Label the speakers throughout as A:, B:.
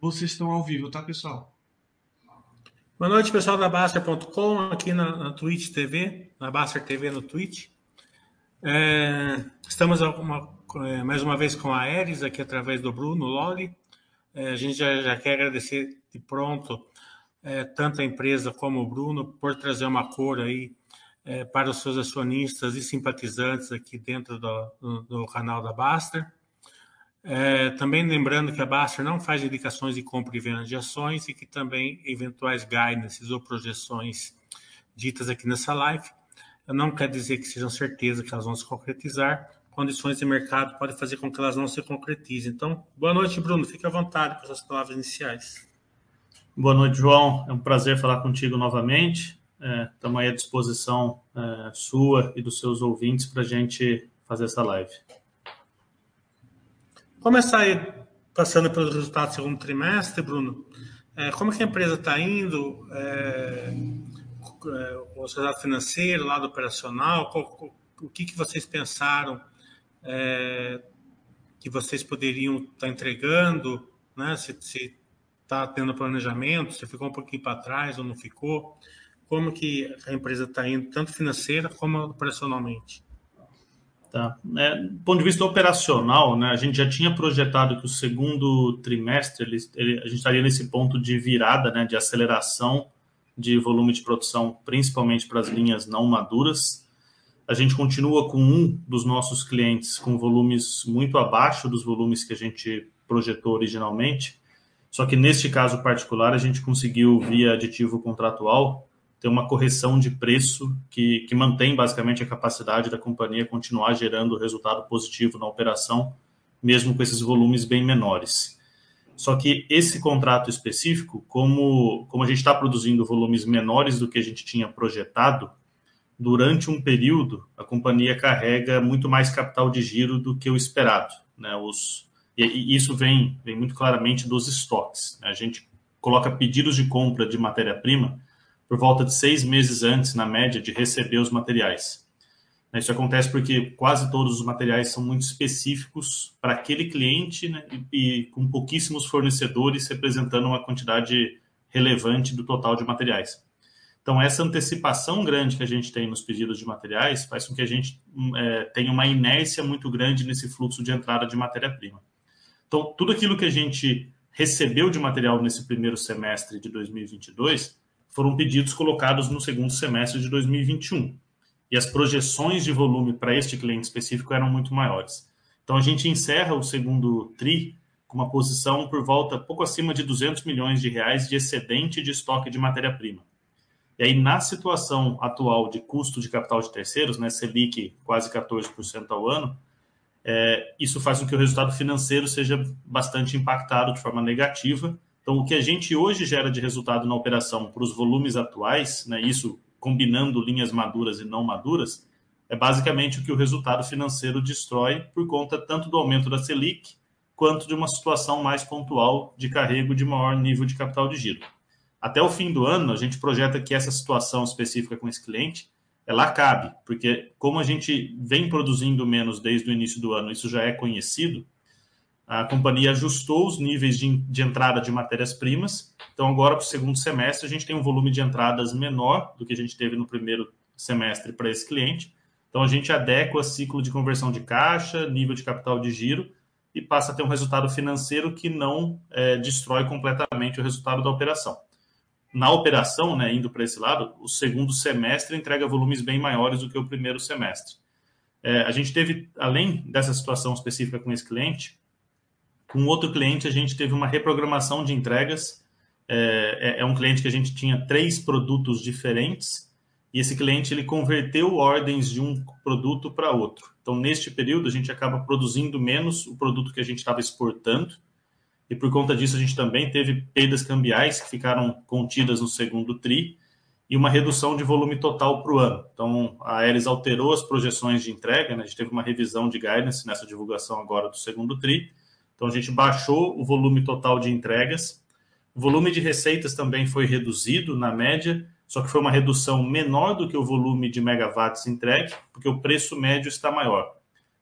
A: Vocês estão ao vivo, tá, pessoal?
B: Boa noite, pessoal da Baster.com, aqui na, na Twitch TV, na Baster TV no Twitch. É, estamos uma, é, mais uma vez com a Ares, aqui através do Bruno Loli. É, a gente já, já, quer agradecer de pronto é, tanto a empresa como o Bruno por trazer uma cor aí é, para os seus acionistas e simpatizantes aqui dentro do, do, do canal da Baster. É, também lembrando que a Baster não faz indicações de compra e venda de ações e que também eventuais guidances ou projeções ditas aqui nessa live não quer dizer que sejam certeza que elas vão se concretizar. Condições de mercado podem fazer com que elas não se concretizem. Então, boa noite, Bruno. Fique à vontade com as palavras iniciais.
C: Boa noite, João. É um prazer falar contigo novamente. Estamos é, aí à disposição é, sua e dos seus ouvintes para a gente fazer essa live.
B: Começar aí passando pelos resultados do segundo trimestre, Bruno. É, como que a empresa está indo? É, é, o resultado financeiro, lado operacional? Qual, o que, que vocês pensaram é, que vocês poderiam estar tá entregando? Né? Se está tendo planejamento, se ficou um pouquinho para trás ou não ficou? Como que a empresa está indo, tanto financeira como operacionalmente?
C: Tá. É, do ponto de vista operacional, né, a gente já tinha projetado que o segundo trimestre ele, ele, a gente estaria nesse ponto de virada, né, de aceleração de volume de produção, principalmente para as linhas não maduras. A gente continua com um dos nossos clientes com volumes muito abaixo dos volumes que a gente projetou originalmente. Só que neste caso particular, a gente conseguiu, via aditivo contratual, ter uma correção de preço que, que mantém basicamente a capacidade da companhia continuar gerando resultado positivo na operação, mesmo com esses volumes bem menores. Só que esse contrato específico, como, como a gente está produzindo volumes menores do que a gente tinha projetado, durante um período a companhia carrega muito mais capital de giro do que o esperado. Né? Os, e, isso vem, vem muito claramente dos estoques. Né? A gente coloca pedidos de compra de matéria-prima por volta de seis meses antes, na média, de receber os materiais. Isso acontece porque quase todos os materiais são muito específicos para aquele cliente né, e, e, com pouquíssimos fornecedores representando uma quantidade relevante do total de materiais. Então, essa antecipação grande que a gente tem nos pedidos de materiais faz com que a gente é, tenha uma inércia muito grande nesse fluxo de entrada de matéria-prima. Então, tudo aquilo que a gente recebeu de material nesse primeiro semestre de 2022 foram pedidos colocados no segundo semestre de 2021. E as projeções de volume para este cliente específico eram muito maiores. Então a gente encerra o segundo TRI com uma posição por volta pouco acima de 200 milhões de reais de excedente de estoque de matéria-prima. E aí, na situação atual de custo de capital de terceiros, né, Selic quase 14% ao ano, é, isso faz com que o resultado financeiro seja bastante impactado de forma negativa então, o que a gente hoje gera de resultado na operação para os volumes atuais, né, isso combinando linhas maduras e não maduras, é basicamente o que o resultado financeiro destrói por conta tanto do aumento da Selic quanto de uma situação mais pontual de carrego de maior nível de capital de giro. Até o fim do ano, a gente projeta que essa situação específica com esse cliente ela cabe, porque como a gente vem produzindo menos desde o início do ano, isso já é conhecido, a companhia ajustou os níveis de, de entrada de matérias-primas. Então, agora, para o segundo semestre, a gente tem um volume de entradas menor do que a gente teve no primeiro semestre para esse cliente. Então, a gente adequa ciclo de conversão de caixa, nível de capital de giro e passa a ter um resultado financeiro que não é, destrói completamente o resultado da operação. Na operação, né, indo para esse lado, o segundo semestre entrega volumes bem maiores do que o primeiro semestre. É, a gente teve, além dessa situação específica com esse cliente, com outro cliente, a gente teve uma reprogramação de entregas. É, é, é um cliente que a gente tinha três produtos diferentes e esse cliente ele converteu ordens de um produto para outro. Então, neste período, a gente acaba produzindo menos o produto que a gente estava exportando e por conta disso a gente também teve perdas cambiais que ficaram contidas no segundo TRI e uma redução de volume total para o ano. Então, a Aeres alterou as projeções de entrega, né? a gente teve uma revisão de guidance nessa divulgação agora do segundo TRI, então a gente baixou o volume total de entregas. O volume de receitas também foi reduzido na média, só que foi uma redução menor do que o volume de megawatts entregue, porque o preço médio está maior.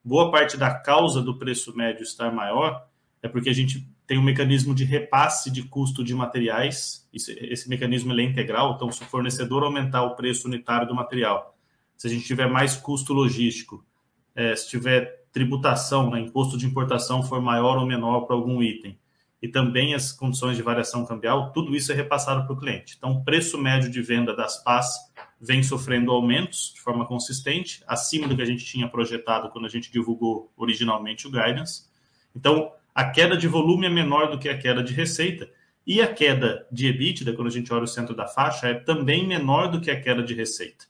C: Boa parte da causa do preço médio estar maior é porque a gente tem um mecanismo de repasse de custo de materiais. Esse, esse mecanismo é integral, então, se o fornecedor aumentar o preço unitário do material, se a gente tiver mais custo logístico, é, se tiver tributação, né, imposto de importação for maior ou menor para algum item, e também as condições de variação cambial, tudo isso é repassado para o cliente. Então, o preço médio de venda das PAS vem sofrendo aumentos de forma consistente, acima do que a gente tinha projetado quando a gente divulgou originalmente o guidance. Então, a queda de volume é menor do que a queda de receita. E a queda de EBITDA, quando a gente olha o centro da faixa, é também menor do que a queda de receita.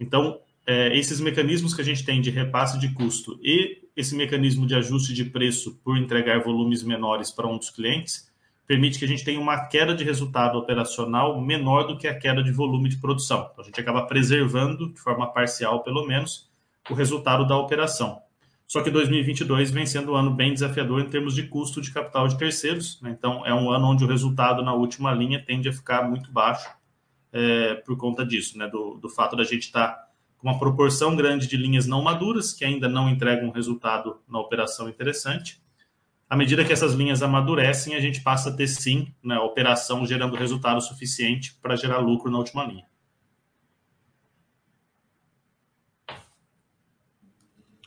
C: Então, é, esses mecanismos que a gente tem de repasse de custo e esse mecanismo de ajuste de preço por entregar volumes menores para um dos clientes permite que a gente tenha uma queda de resultado operacional menor do que a queda de volume de produção. Então, a gente acaba preservando, de forma parcial pelo menos, o resultado da operação. Só que 2022 vem sendo um ano bem desafiador em termos de custo de capital de terceiros. Né? Então, é um ano onde o resultado na última linha tende a ficar muito baixo é, por conta disso, né? do, do fato da gente estar tá com uma proporção grande de linhas não maduras, que ainda não entregam um resultado na operação interessante. À medida que essas linhas amadurecem, a gente passa a ter sim né, a operação gerando resultado suficiente para gerar lucro na última linha.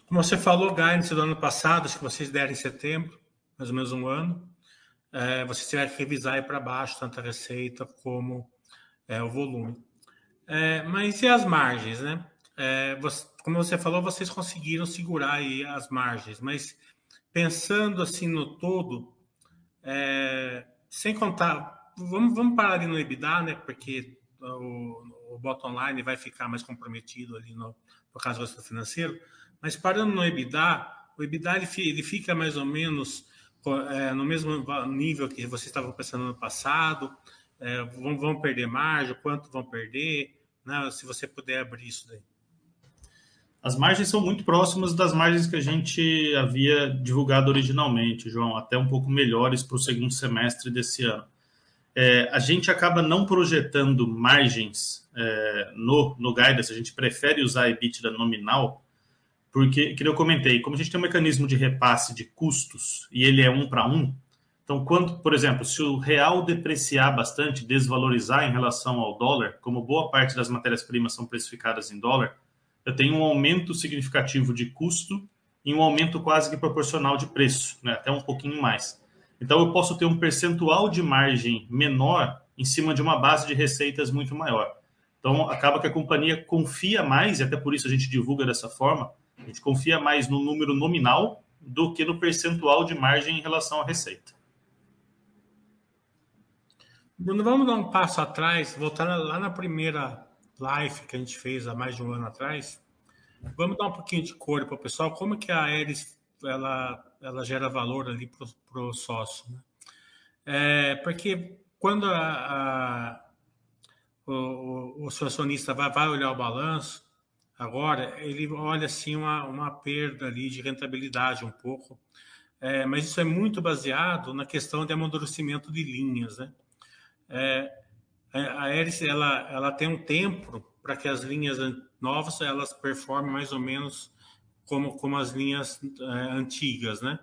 B: Como você falou, guidance do ano passado, se vocês derem em setembro, mais ou menos um ano, é, vocês tiveram que revisar para baixo tanto a receita como é, o volume. É, mas e as margens, né? É, você, como você falou, vocês conseguiram segurar aí as margens, mas pensando assim no todo, é, sem contar, vamos, vamos parar ali no EBITDA, né? Porque o, o bottom line vai ficar mais comprometido ali no, no caso do financeiro. Mas parando no EBITDA, o EBITDA ele, ele fica mais ou menos é, no mesmo nível que vocês estavam pensando no passado. É, vão, vão perder margem, quanto vão perder? Né? Se você puder abrir isso daí.
C: As margens são muito próximas das margens que a gente havia divulgado originalmente, João, até um pouco melhores para o segundo semestre desse ano. É, a gente acaba não projetando margens é, no, no guidance, a gente prefere usar EBITDA nominal, porque, que eu comentei, como a gente tem um mecanismo de repasse de custos e ele é um para um, então, quando, por exemplo, se o real depreciar bastante, desvalorizar em relação ao dólar, como boa parte das matérias-primas são precificadas em dólar, eu tenho um aumento significativo de custo e um aumento quase que proporcional de preço, né? até um pouquinho mais. Então, eu posso ter um percentual de margem menor em cima de uma base de receitas muito maior. Então, acaba que a companhia confia mais, e até por isso a gente divulga dessa forma, a gente confia mais no número nominal do que no percentual de margem em relação à receita.
B: Bruno, vamos dar um passo atrás, voltar lá na primeira live que a gente fez há mais de um ano atrás. Vamos dar um pouquinho de cor para o pessoal, como que a Aeres ela, ela gera valor ali para o sócio. Né? É, porque quando a, a, o, o, seu acionista vai, vai olhar o balanço, Agora, ele olha assim uma, uma perda ali de rentabilidade um pouco, é, mas isso é muito baseado na questão de amadurecimento de linhas. Né? É a Eris ela, ela tem um tempo para que as linhas novas elas performem mais ou menos como, como as linhas é, antigas. Né?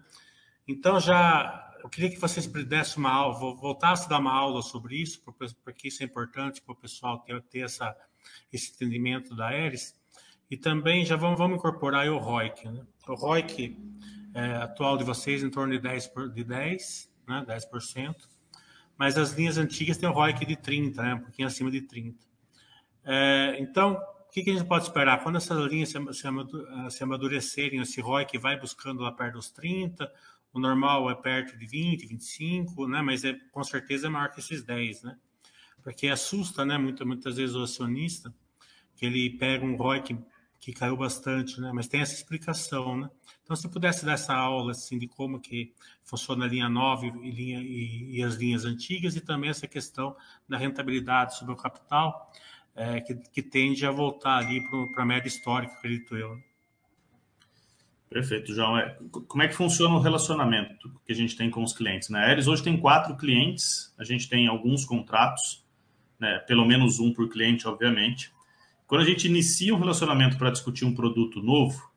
B: Então, já eu queria que vocês dessem uma aula, voltassem a dar uma aula sobre isso, porque isso é importante para o pessoal ter, ter essa, esse entendimento da Eris e também já vamos, vamos incorporar o ROIC. Né? O ROIC é, atual de vocês em torno de 10%, por, de 10, né? 10%, mas as linhas antigas têm o ROIC de 30%, né? um pouquinho acima de 30%. É, então, o que, que, a gente pode esperar? Quando essas linhas se, amadurecerem, esse ROIC vai buscando lá perto dos 30%, o normal é perto de 20, 25, né? Mas é com certeza é maior que esses 10, né? Porque assusta, né? Muitas, muitas vezes o acionista que ele pega um ROIC que caiu bastante, né? Mas tem essa explicação, né? Então, se pudesse dar essa aula assim de como que funciona a linha 9 e, linha, e, e as linhas antigas e também essa questão da rentabilidade sobre o capital, é, que, que, tende a voltar ali para a média histórica, acredito eu. Né?
C: Perfeito, João. É, como é que funciona o relacionamento que a gente tem com os clientes? Né? A Aeres hoje tem quatro clientes, a gente tem alguns contratos, né? pelo menos um por cliente, obviamente. Quando a gente inicia um relacionamento para discutir um produto novo,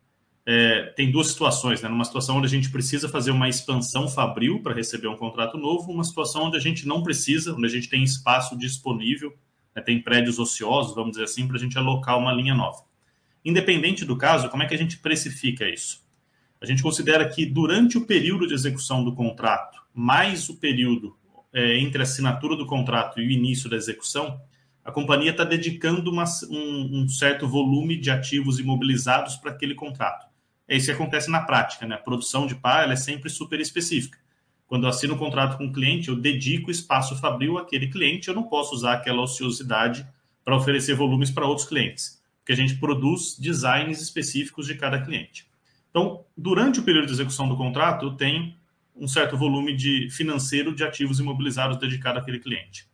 C: é, tem duas situações, né? Numa situação onde a gente precisa fazer uma expansão fabril para receber um contrato novo, uma situação onde a gente não precisa, onde a gente tem espaço disponível, né? tem prédios ociosos, vamos dizer assim, para a gente alocar uma linha nova. Independente do caso, como é que a gente precifica isso? A gente considera que durante o período de execução do contrato, mais o período é, entre a assinatura do contrato e o início da execução, a companhia está dedicando uma, um, um, certo volume de ativos imobilizados para aquele contrato. É isso que acontece na prática, né? A produção de pá é sempre super específica. Quando eu assino um contrato com um cliente, eu dedico espaço fabril àquele cliente, eu não posso usar aquela ociosidade para oferecer volumes para outros clientes, porque a gente produz designs específicos de cada cliente. Então, durante o período de execução do contrato, eu tenho um certo volume de financeiro de ativos imobilizados dedicado àquele cliente.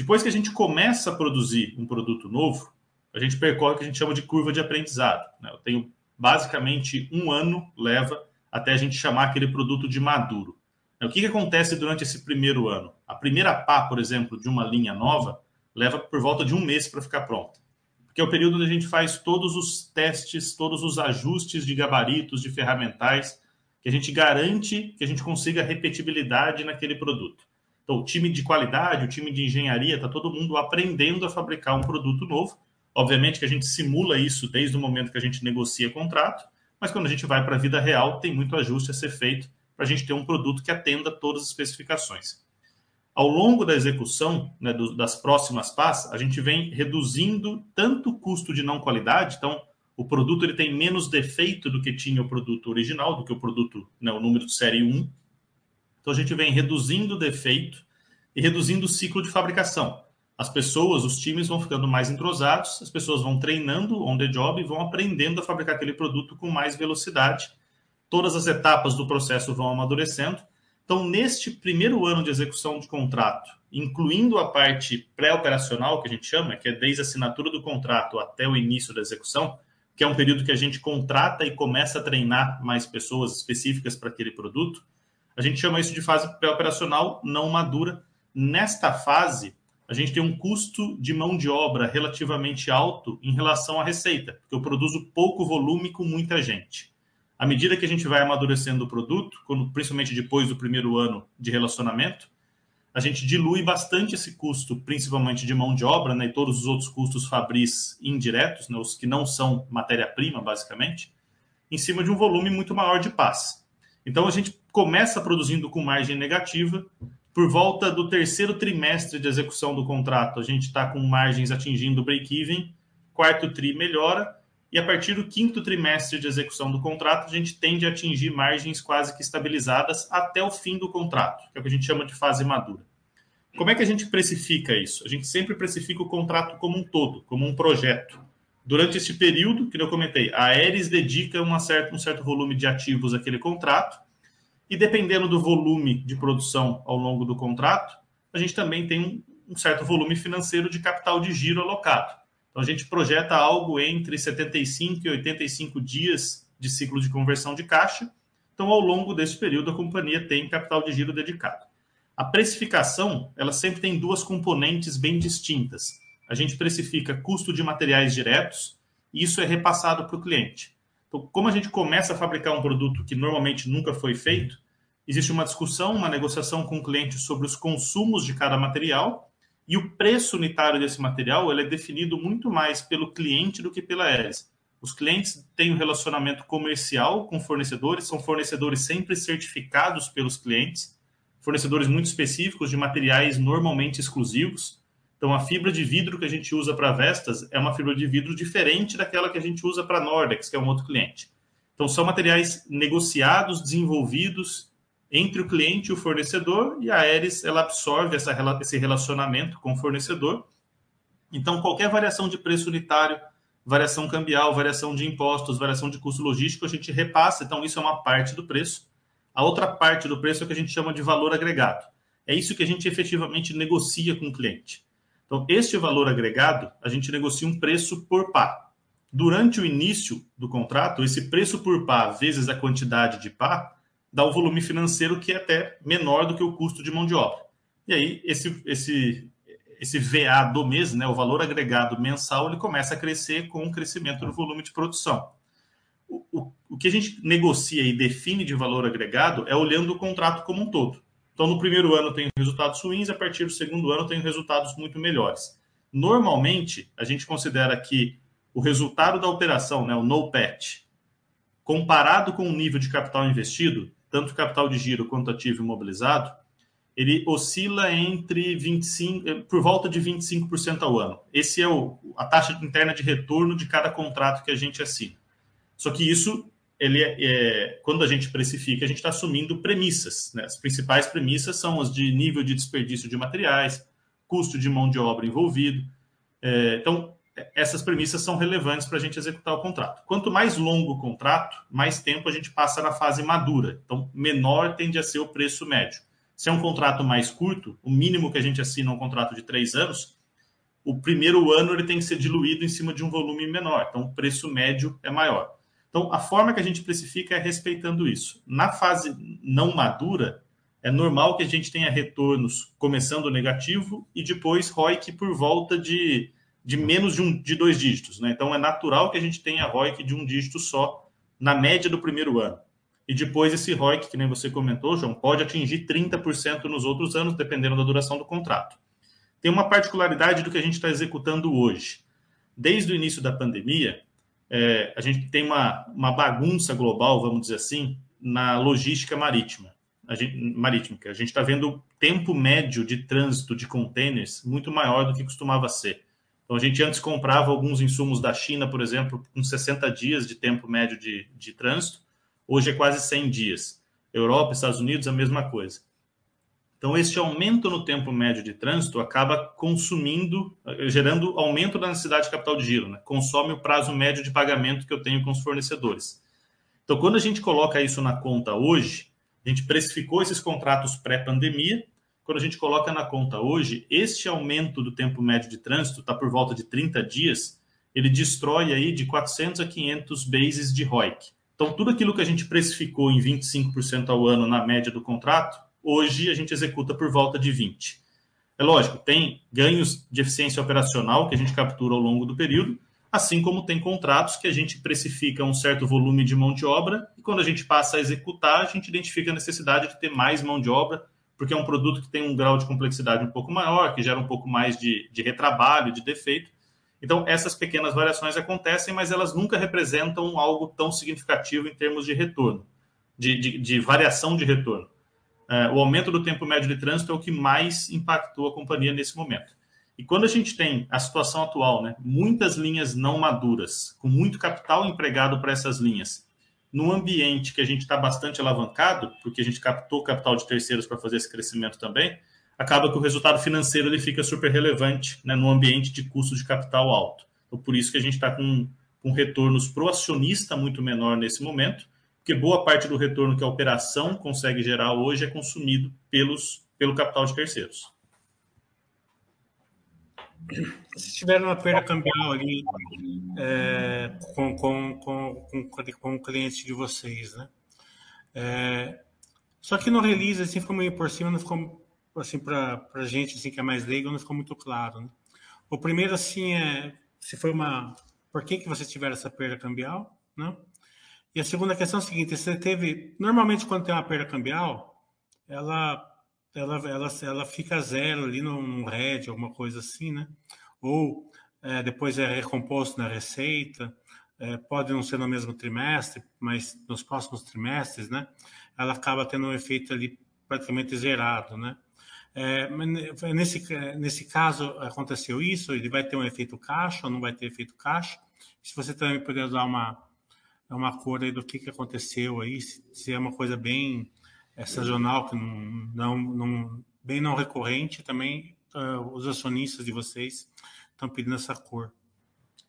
C: Depois que a gente começa a produzir um produto novo, a gente percorre o que a gente chama de curva de aprendizado. Né? Eu tenho basicamente um ano leva até a gente chamar aquele produto de maduro. O que, que acontece durante esse primeiro ano? A primeira pá, por exemplo, de uma linha nova, leva por volta de um mês para ficar pronta. Porque é o período onde a gente faz todos os testes, todos os ajustes de gabaritos, de ferramentais, que a gente garante que a gente consiga repetibilidade naquele produto. Então, o time de qualidade, o time de engenharia, está todo mundo aprendendo a fabricar um produto novo. Obviamente que a gente simula isso desde o momento que a gente negocia contrato, mas quando a gente vai para a vida real, tem muito ajuste a ser feito para a gente ter um produto que atenda todas as especificações. Ao longo da execução né, do, das próximas PAS, a gente vem reduzindo tanto o custo de não qualidade, então o produto ele tem menos defeito do que tinha o produto original, do que o produto, né, o número de série 1. Então a gente vem reduzindo o defeito e reduzindo o ciclo de fabricação. As pessoas, os times vão ficando mais entrosados, as pessoas vão treinando on the job e vão aprendendo a fabricar aquele produto com mais velocidade. Todas as etapas do processo vão amadurecendo. Então, neste primeiro ano de execução de contrato, incluindo a parte pré-operacional, que a gente chama, que é desde a assinatura do contrato até o início da execução, que é um período que a gente contrata e começa a treinar mais pessoas específicas para aquele produto. A gente chama isso de fase pré-operacional não madura. Nesta fase, a gente tem um custo de mão de obra relativamente alto em relação à receita, porque eu produzo pouco volume com muita gente. À medida que a gente vai amadurecendo o produto, quando, principalmente depois do primeiro ano de relacionamento, a gente dilui bastante esse custo, principalmente de mão de obra, né, e todos os outros custos fabris indiretos, né, os que não são matéria-prima, basicamente, em cima de um volume muito maior de paz. Então a gente começa produzindo com margem negativa. Por volta do terceiro trimestre de execução do contrato, a gente está com margens atingindo break-even. Quarto tri melhora. E a partir do quinto trimestre de execução do contrato, a gente tende a atingir margens quase que estabilizadas até o fim do contrato, que é o que a gente chama de fase madura. Como é que a gente precifica isso? A gente sempre precifica o contrato como um todo, como um projeto. Durante esse período, que eu comentei, a Aeres dedica uma certa, um certo volume de ativos àquele contrato, e dependendo do volume de produção ao longo do contrato, a gente também tem um, um certo volume financeiro de capital de giro alocado. Então, a gente projeta algo entre 75 e 85 dias de ciclo de conversão de caixa. Então, ao longo desse período, a companhia tem capital de giro dedicado. A precificação, ela sempre tem duas componentes bem distintas. A gente precifica custo de materiais diretos e isso é repassado para o cliente. Então, como a gente começa a fabricar um produto que normalmente nunca foi feito, existe uma discussão, uma negociação com o cliente sobre os consumos de cada material e o preço unitário desse material ele é definido muito mais pelo cliente do que pela Aeres. Os clientes têm um relacionamento comercial com fornecedores, são fornecedores sempre certificados pelos clientes, fornecedores muito específicos de materiais normalmente exclusivos. Então, a fibra de vidro que a gente usa para Vestas é uma fibra de vidro diferente daquela que a gente usa para Nordex, que é um outro cliente. Então, são materiais negociados, desenvolvidos entre o cliente e o fornecedor, e a Aeres ela absorve essa, esse relacionamento com o fornecedor. Então, qualquer variação de preço unitário, variação cambial, variação de impostos, variação de custo logístico, a gente repassa. Então, isso é uma parte do preço. A outra parte do preço é o que a gente chama de valor agregado. É isso que a gente efetivamente negocia com o cliente. Então, este valor agregado, a gente negocia um preço por pá. Durante o início do contrato, esse preço por pá vezes a quantidade de pá dá o volume financeiro que é até menor do que o custo de mão de obra. E aí, esse, esse, esse VA do mês, né, o valor agregado mensal, ele começa a crescer com o crescimento do volume de produção. o, o, o que a gente negocia e define de valor agregado é olhando o contrato como um todo. Então, no primeiro ano tem resultados ruins, a partir do segundo ano tem resultados muito melhores. Normalmente, a gente considera que o resultado da operação, né, o no PET, comparado com o nível de capital investido, tanto capital de giro quanto ativo imobilizado, ele oscila entre 25, eh, por volta de 25% ao ano. Esse é o, a taxa interna de retorno de cada contrato que a gente assina. Só que isso, ele é, é quando a gente precifica, a gente está assumindo premissas. Né? As principais premissas são as de nível de desperdício de materiais, custo de mão de obra envolvido. É, então, essas premissas são relevantes para a gente executar o contrato. Quanto mais longo o contrato, mais tempo a gente passa na fase madura. Então, menor tende a ser o preço médio. Se é um contrato mais curto, o mínimo que a gente assina é um contrato de três anos, o primeiro ano ele tem que ser diluído em cima de um volume menor. Então, o preço médio é maior. Então, a forma que a gente precifica é respeitando isso. Na fase não madura, é normal que a gente tenha retornos começando negativo e depois ROIC por volta de, de menos de, um, de dois dígitos. Né? Então, é natural que a gente tenha ROIC de um dígito só na média do primeiro ano. E depois esse ROIC, que nem você comentou, João, pode atingir 30% nos outros anos, dependendo da duração do contrato. Tem uma particularidade do que a gente está executando hoje. Desde o início da pandemia, é, a gente tem uma, uma bagunça global, vamos dizer assim, na logística marítima. A gente, marítima. A gente está vendo o tempo médio de trânsito de contêineres muito maior do que costumava ser. Então, a gente antes comprava alguns insumos da China, por exemplo, com 60 dias de tempo médio de, de trânsito Hoje é quase 100 dias. Europa, Estados Unidos, a mesma coisa. Então, este aumento no tempo médio de trânsito acaba consumindo, gerando aumento da necessidade de capital de giro, né? consome o prazo médio de pagamento que eu tenho com os fornecedores. Então, quando a gente coloca isso na conta hoje, a gente precificou esses contratos pré-pandemia. Quando a gente coloca na conta hoje, este aumento do tempo médio de trânsito está por volta de 30 dias, ele destrói aí de 400 a 500 bases de ROIC. Então, tudo aquilo que a gente precificou em 25% ao ano na média do contrato, hoje a gente executa por volta de 20%. É lógico, tem ganhos de eficiência operacional que a gente captura ao longo do período, assim como tem contratos que a gente precifica um certo volume de mão de obra e quando a gente passa a executar, a gente identifica a necessidade de ter mais mão de obra, porque é um produto que tem um grau de complexidade um pouco maior, que gera um pouco mais de, de retrabalho, de defeito, então, essas pequenas variações acontecem, mas elas nunca representam algo tão significativo em termos de retorno, de, de, de variação de retorno. É, o aumento do tempo médio de trânsito é o que mais impactou a companhia nesse momento. E quando a gente tem a situação atual, né, muitas linhas não maduras, com muito capital empregado para essas linhas, num ambiente que a gente está bastante alavancado, porque a gente captou capital de terceiros para fazer esse crescimento também, acaba que o resultado financeiro ele fica super relevante né, no ambiente de custo de capital alto. Então, por isso que a gente está com, com retornos para o acionista muito menor nesse momento, porque boa parte do retorno que a operação consegue gerar hoje é consumido pelos, pelo capital de terceiros.
B: Se tiver uma perda cambial ali é, com, com, com, com, com o cliente de vocês, né? É, só que no release, assim, ficou meio por cima, não ficou assim, para a gente assim, que é mais leigo, não ficou muito claro. Né? O primeiro, assim, é se foi uma. Por que, que vocês tiveram essa perda cambial? Né? E a segunda questão é a seguinte: você teve. Normalmente, quando tem uma perda cambial, ela, ela, ela, ela fica zero ali no, no RED, alguma coisa assim, né? Ou é, depois é recomposto na receita. É, pode não ser no mesmo trimestre, mas nos próximos trimestres, né? Ela acaba tendo um efeito ali praticamente zerado, né? É, nesse, nesse caso, aconteceu isso? Ele vai ter um efeito caixa ou não vai ter efeito caixa? Se você também puder dar uma, uma cor aí do que, que aconteceu aí, se, é uma coisa bem é, sazonal, que não, não, não, bem não recorrente, também uh, os acionistas de vocês estão pedindo essa cor.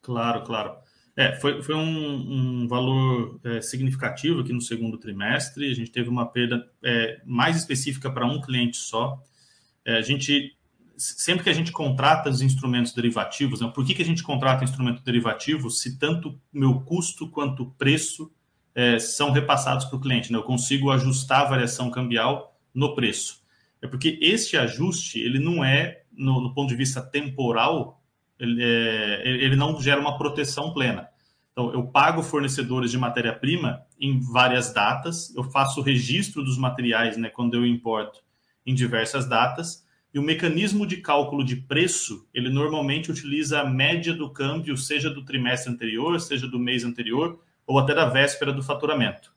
C: Claro, claro. É, foi, foi um, um valor é, significativo aqui no segundo trimestre. A gente teve uma perda é, mais específica para um cliente só. É, a gente sempre que a gente contrata os instrumentos derivativos, né, por que, que a gente contrata instrumento derivativo se tanto meu custo quanto preço é, são repassados para o cliente? Né? Eu consigo ajustar a variação cambial no preço. É porque este ajuste, ele não é, no, no ponto de vista temporal, ele, é, ele não gera uma proteção plena. Então, eu pago fornecedores de matéria-prima em várias datas, eu faço registro dos materiais né, quando eu importo em diversas datas, e o mecanismo de cálculo de preço, ele normalmente utiliza a média do câmbio, seja do trimestre anterior, seja do mês anterior, ou até da véspera do faturamento.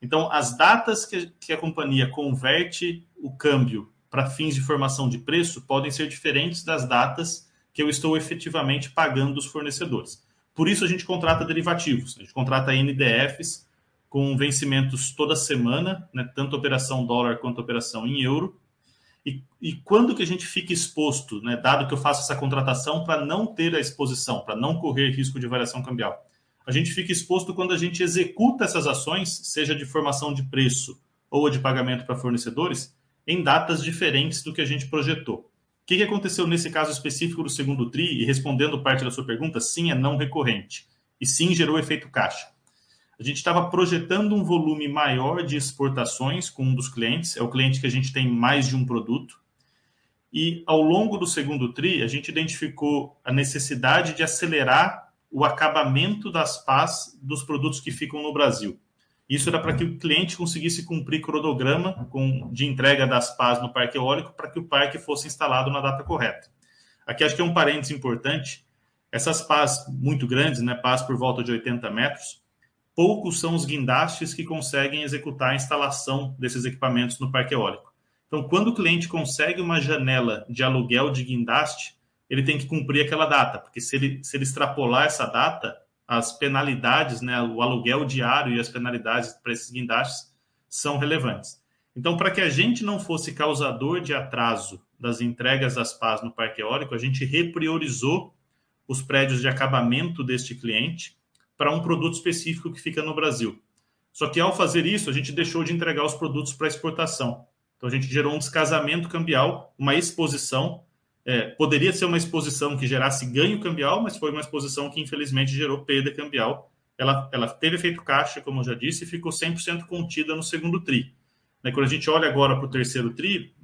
C: Então, as datas que, que a companhia converte o câmbio para fins de formação de preço podem ser diferentes das datas que eu estou efetivamente pagando os fornecedores. Por isso, a gente contrata derivativos, a gente contrata NDFs com vencimentos toda semana, né, tanto operação dólar quanto operação em euro. E, e quando que a gente fica exposto, né, dado que eu faço essa contratação para não ter a exposição, para não correr risco de variação cambial? A gente fica exposto quando a gente executa essas ações, seja de formação de preço ou de pagamento para fornecedores, em datas diferentes do que a gente projetou. O que, que aconteceu nesse caso específico do segundo TRI? E respondendo parte da sua pergunta, sim, é não recorrente. E sim, gerou efeito caixa. A gente estava projetando um volume maior de exportações com um dos clientes, é o cliente que a gente tem mais de um produto. E ao longo do segundo TRI, a gente identificou a necessidade de acelerar o acabamento das pás dos produtos que ficam no Brasil. Isso era para que o cliente conseguisse cumprir cronograma de entrega das pás no parque eólico para que o parque fosse instalado na data correta. Aqui acho que é um parênteses importante. Essas pás muito grandes, né, pás por volta de 80 metros, poucos são os guindastes que conseguem executar a instalação desses equipamentos no parque eólico. Então, quando o cliente consegue uma janela de aluguel de guindaste, ele tem que cumprir aquela data, porque se ele, se ele extrapolar essa data, as penalidades, né, o aluguel diário e as penalidades para esses guindastes são relevantes. Então, para que a gente não fosse causador de atraso das entregas das pás no parque eólico, a gente repriorizou os prédios de acabamento deste cliente para um produto específico que fica no Brasil. Só que ao fazer isso, a gente deixou de entregar os produtos para exportação. Então, a gente gerou um descasamento cambial, uma exposição é, poderia ser uma exposição que gerasse ganho cambial, mas foi uma exposição que infelizmente gerou perda cambial. Ela, ela teve efeito caixa, como eu já disse, e ficou 100% contida no segundo TRI. Né, quando a gente olha agora para o terceiro TRI,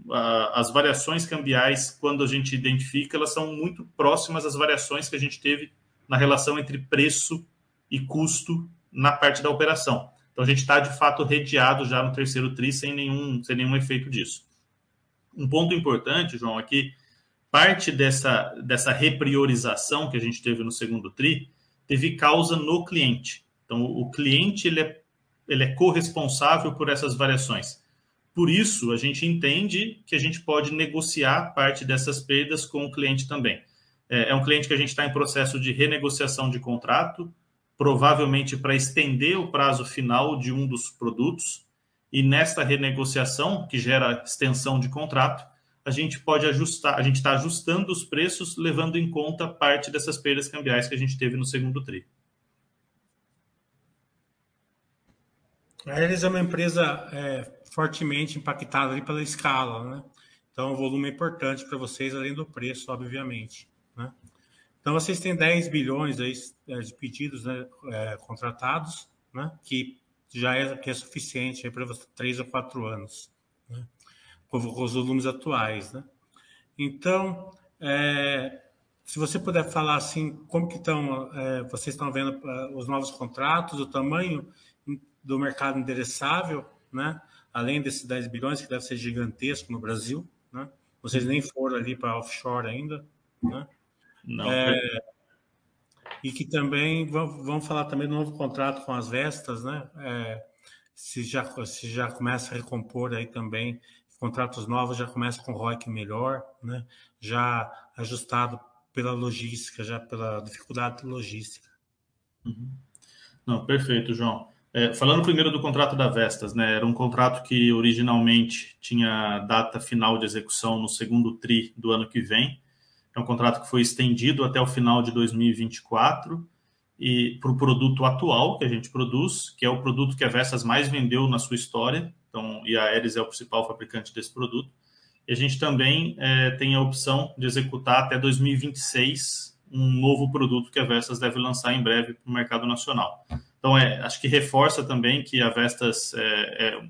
C: as variações cambiais, quando a gente identifica, elas são muito próximas às variações que a gente teve na relação entre preço e custo na parte da operação. Então a gente está de fato redeado já no terceiro TRI sem nenhum, sem nenhum efeito disso. Um ponto importante, João, aqui é parte dessa, dessa repriorização que a gente teve no segundo TRI teve causa no cliente. Então, o cliente ele é, ele é corresponsável por essas variações. Por isso, a gente entende que a gente pode negociar parte dessas perdas com o cliente também. É, é um cliente que a gente está em processo de renegociação de contrato, provavelmente para estender o prazo final de um dos produtos, e nesta renegociação, que gera extensão de contrato, a gente pode ajustar, a gente está ajustando os preços, levando em conta parte dessas perdas cambiais que a gente teve no segundo TRI.
B: A Aeres é uma empresa é, fortemente impactada ali pela escala, né? Então, o volume é importante para vocês, além do preço, obviamente. Então, vocês têm 10 bilhões aí, é, de pedidos né, é, contratados, né, que já é, que é suficiente para três ou quatro anos. Né? com os volumes atuais, né? Então, é, se você puder falar assim, como que estão, é, vocês estão vendo é, os novos contratos, o tamanho do mercado endereçável, né? Além desses 10 bilhões, que deve ser gigantesco no Brasil, né? Vocês nem foram ali para offshore ainda, né?
C: Não. É,
B: e que também vamos falar também do novo contrato com as Vestas, né? É, se já se já começa a recompor aí também contratos novos já começam com ROIC melhor, né? já ajustado pela logística, já pela dificuldade logística.
C: Uhum. Não, perfeito, João. É, falando primeiro do contrato da Vestas, né? Era um contrato que originalmente tinha data final de execução no segundo TRI do ano que vem. É um contrato que foi estendido até o final de 2024 e para o produto atual que a gente produz, que é o produto que a Vestas mais vendeu na sua história, então, e a Aeres é o principal fabricante desse produto. E a gente também é, tem a opção de executar até 2026 um novo produto que a Vestas deve lançar em breve para o mercado nacional. Então, é, acho que reforça também que a Vestas é, é,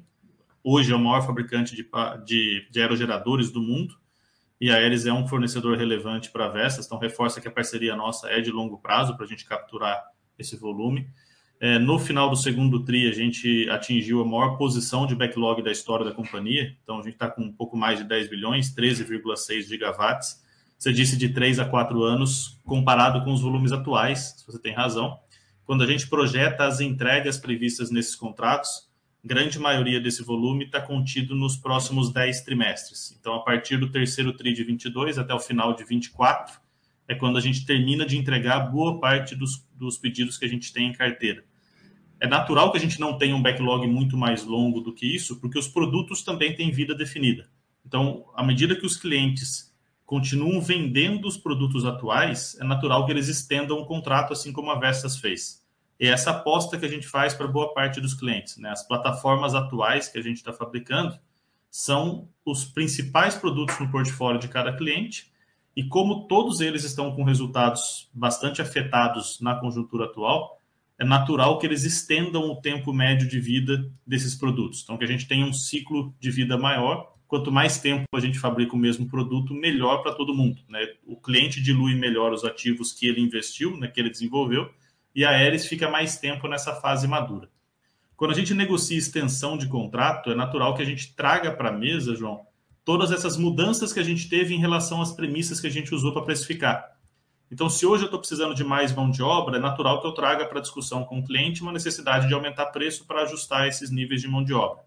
C: hoje é o maior fabricante de, de, de aerogeradores do mundo e a Aeres é um fornecedor relevante para a Vestas, então reforça que a parceria nossa é de longo prazo para a gente capturar esse volume. É, no final do segundo TRI, a gente atingiu a maior posição de backlog da história da companhia. Então, a gente está com um pouco mais de 10 bilhões, 13,6 gigawatts. Você disse de 3 a 4 anos, comparado com os volumes atuais, se você tem razão. Quando a gente projeta as entregas previstas nesses contratos, grande maioria desse volume está contido nos próximos 10 trimestres. Então, a partir do terceiro TRI de 22 até o final de 24, é quando a gente termina de entregar boa parte dos, dos pedidos que a gente tem em carteira. É natural que a gente não tenha um backlog muito mais longo do que isso, porque os produtos também têm vida definida. Então, à medida que os clientes continuam vendendo os produtos atuais, é natural que eles estendam o contrato, assim como a Vestas fez. É essa aposta que a gente faz para boa parte dos clientes. Né? As plataformas atuais que a gente está fabricando são os principais produtos no portfólio de cada cliente, e como todos eles estão com resultados bastante afetados na conjuntura atual, é natural que eles estendam o tempo médio de vida desses produtos. Então, que a gente tenha um ciclo de vida maior. Quanto mais tempo a gente fabrica o mesmo produto, melhor para todo mundo. Né? O cliente dilui melhor os ativos que ele investiu, né, que ele desenvolveu, e a Aeres fica mais tempo nessa fase madura. Quando a gente negocia extensão de contrato, é natural que a gente traga para a mesa, João, todas essas mudanças que a gente teve em relação às premissas que a gente usou para precificar. Então, se hoje eu estou precisando de mais mão de obra, é natural que eu traga para discussão com o cliente uma necessidade de aumentar preço para ajustar esses níveis de mão de obra.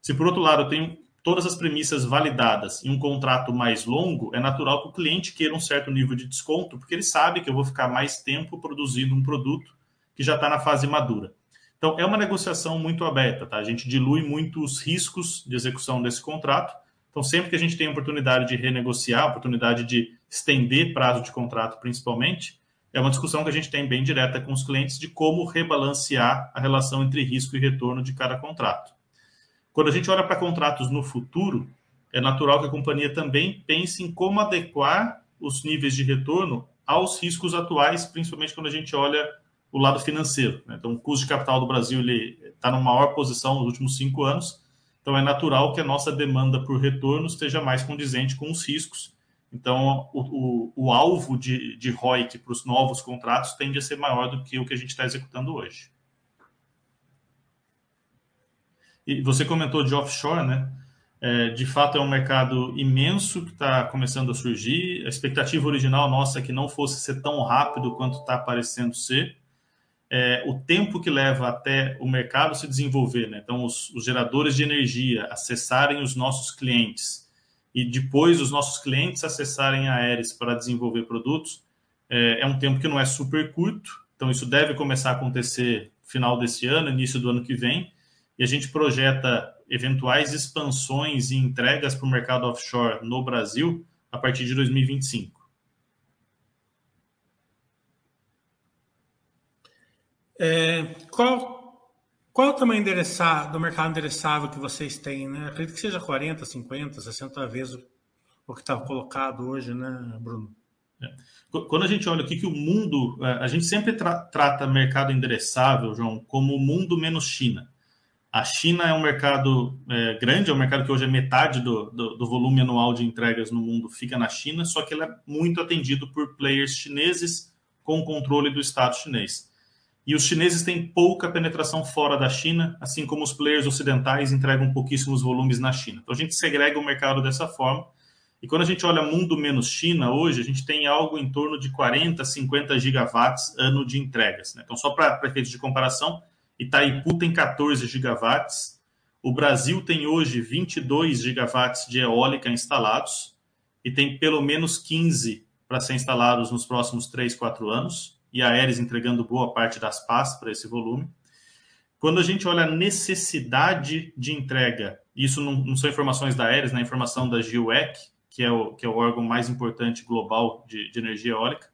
C: Se, por outro lado, eu tenho todas as premissas validadas e um contrato mais longo, é natural que o cliente queira um certo nível de desconto, porque ele sabe que eu vou ficar mais tempo produzindo um produto que já está na fase madura. Então, é uma negociação muito aberta, tá? A gente dilui muito os riscos de execução desse contrato. Então, sempre que a gente tem a oportunidade de renegociar, a oportunidade de estender prazo de contrato, principalmente, é uma discussão que a gente tem bem direta com os clientes de como rebalancear a relação entre risco e retorno de cada contrato. Quando a gente olha para contratos no futuro, é natural que a companhia também pense em como adequar os níveis de retorno aos riscos atuais, principalmente quando a gente olha o lado financeiro. Né? Então, o custo de capital do Brasil está na maior posição nos últimos cinco anos, então é natural que a nossa demanda por retorno esteja mais condizente com os riscos. Então, o, o, o alvo de, de ROIC para os novos contratos tende a ser maior do que o que a gente está executando hoje. E você comentou de offshore, né? É, de fato, é um mercado imenso que está começando a surgir. A expectativa original nossa é que não fosse ser tão rápido quanto está parecendo ser. É, o tempo que leva até o mercado se desenvolver, né? então os, os, geradores de energia acessarem os nossos clientes e depois os nossos clientes acessarem a Aeres para desenvolver produtos, é, é, um tempo que não é super curto, então isso deve começar a acontecer final desse ano, início do ano que vem, e a gente projeta eventuais expansões e entregas para o mercado offshore no Brasil a partir de 2025.
B: É, qual, qual o tamanho do mercado endereçável que vocês têm? Né? Acredito que seja 40, 50, 60 vezes o, o que está colocado hoje, né, Bruno?
C: É. Quando a gente olha o que, que o mundo. É, a gente sempre tra trata mercado endereçável, João, como o mundo menos China. A China é um mercado é, grande, é um mercado que hoje é metade do, do, do, volume anual de entregas no mundo fica na China, só que ele é muito atendido por players chineses com controle do Estado chinês. E os chineses têm pouca penetração fora da China, assim como os players ocidentais entregam pouquíssimos volumes na China. Então a gente segrega o mercado dessa forma. E quando a gente olha mundo menos China, hoje a gente tem algo em torno de 40, 50 gigawatts ano de entregas. Né? Então, só para efeitos de comparação, Itaipu tem 14 gigawatts, o Brasil tem hoje 22 gigawatts de eólica instalados e tem pelo menos 15 para ser instalados nos próximos 3, 4 anos, e a Aeres entregando boa parte das pás para esse volume. Quando a gente olha a necessidade de entrega, isso não, não são informações da Aeres, né? informação da GIUEC, que é o, que é o órgão mais importante global de, de energia eólica,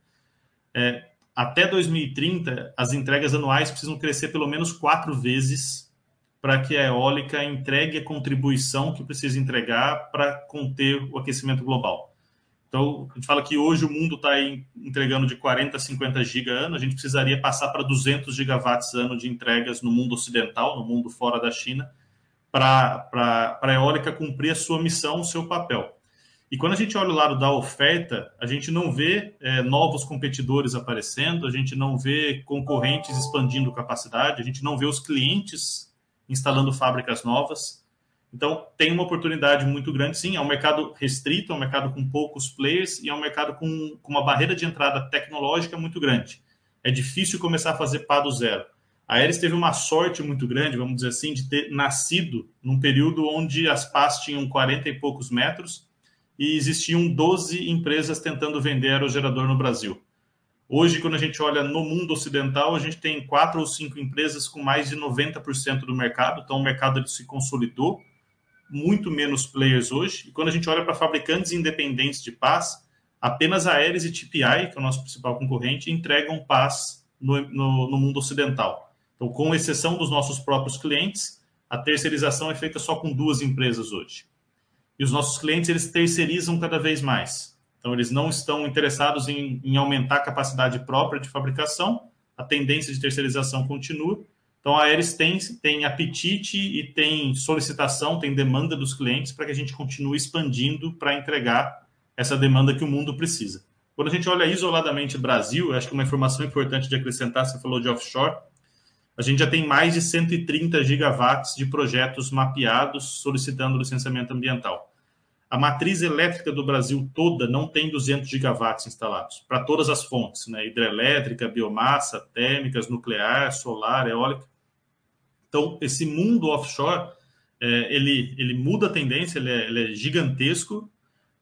C: é, até 2030, as entregas anuais precisam crescer pelo menos quatro vezes para que a eólica entregue a contribuição que precisa entregar para conter o aquecimento global. Então, a gente fala que hoje o mundo está entregando de 40 a 50 giga ano, a gente precisaria passar para 200 gigawatts ano de entregas no mundo ocidental, no mundo fora da China, para a eólica cumprir a sua missão, o seu papel. E quando a gente olha o lado da oferta, a gente não vê é, novos competidores aparecendo, a gente não vê concorrentes expandindo capacidade, a gente não vê os clientes instalando fábricas novas. Então, tem uma oportunidade muito grande, sim. É um mercado restrito, é um mercado com poucos players e é um mercado com, com uma barreira de entrada tecnológica muito grande. É difícil começar a fazer pá do zero. A Aeres teve uma sorte muito grande, vamos dizer assim, de ter nascido num período onde as pás tinham 40 e poucos metros e existiam 12 empresas tentando vender aerogerador no Brasil. Hoje, quando a gente olha no mundo ocidental, a gente tem quatro ou cinco empresas com mais de 90% do mercado, então o mercado se consolidou, muito menos players hoje. E quando a gente olha para fabricantes independentes de pás, apenas a Aeres e TPI, que é o nosso principal concorrente, entregam pás no, no, no mundo ocidental. Então, com exceção dos nossos próprios clientes, a terceirização é feita só com duas empresas hoje. E os nossos clientes, eles terceirizam cada vez mais. Então, eles não estão interessados em, em aumentar a capacidade própria de fabricação, a tendência de terceirização continua. Então, a Aeres tem, tem apetite e tem solicitação, tem demanda dos clientes para que a gente continue expandindo para entregar essa demanda que o mundo precisa. Quando a gente olha isoladamente Brasil, acho que uma informação importante de acrescentar, você falou de offshore, a gente já tem mais de 130 gigawatts de projetos mapeados solicitando licenciamento ambiental. A matriz elétrica do Brasil toda não tem 200 gigawatts instalados, para todas as fontes, né? hidrelétrica, biomassa, térmicas, nuclear, solar, eólica. Então, esse mundo offshore, é, ele, ele muda a tendência, ele é, ele é, gigantesco,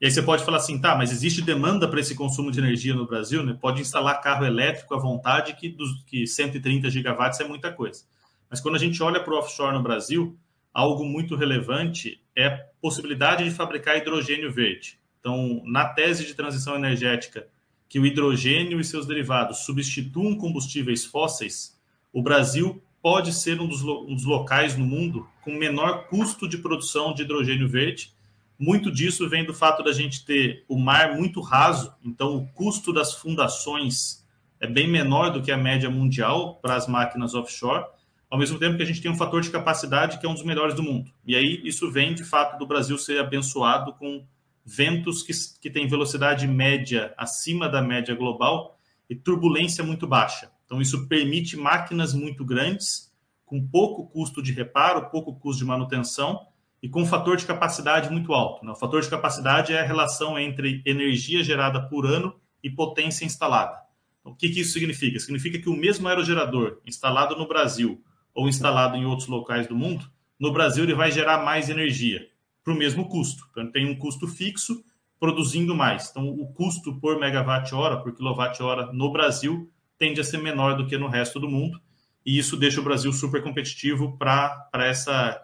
C: e aí você pode falar assim, tá, mas existe demanda para esse consumo de energia no Brasil, né? Pode instalar carro elétrico à vontade, que, dos, que 130 gigawatts é muita coisa. Mas quando a gente olha para o offshore no Brasil, algo muito relevante é a possibilidade de fabricar hidrogênio verde. Então, na tese de transição energética, que o hidrogênio e seus derivados substituam combustíveis fósseis, o Brasil pode ser um dos, um dos locais no mundo com menor custo de produção de hidrogênio verde. Muito disso vem do fato da gente ter o mar muito raso, então o custo das fundações é bem menor do que a média mundial para as máquinas offshore ao mesmo tempo que a gente tem um fator de capacidade que é um dos melhores do mundo. E aí isso vem, de fato, do Brasil ser abençoado com ventos que, que têm velocidade média acima da média global e turbulência muito baixa. Então, isso permite máquinas muito grandes, com pouco custo de reparo, pouco custo de manutenção e com um fator de capacidade muito alto. Né? O fator de capacidade é a relação entre energia gerada por ano e potência instalada. Então, o que, que isso significa? Significa que o mesmo aerogerador instalado no Brasil ou instalado em outros locais do mundo, no Brasil ele vai gerar mais energia para o mesmo custo. Então, tem um custo fixo produzindo mais. Então, o custo por megawatt-hora, por quilowatt-hora no Brasil, tende a ser menor do que no resto do mundo. E isso deixa o Brasil super competitivo para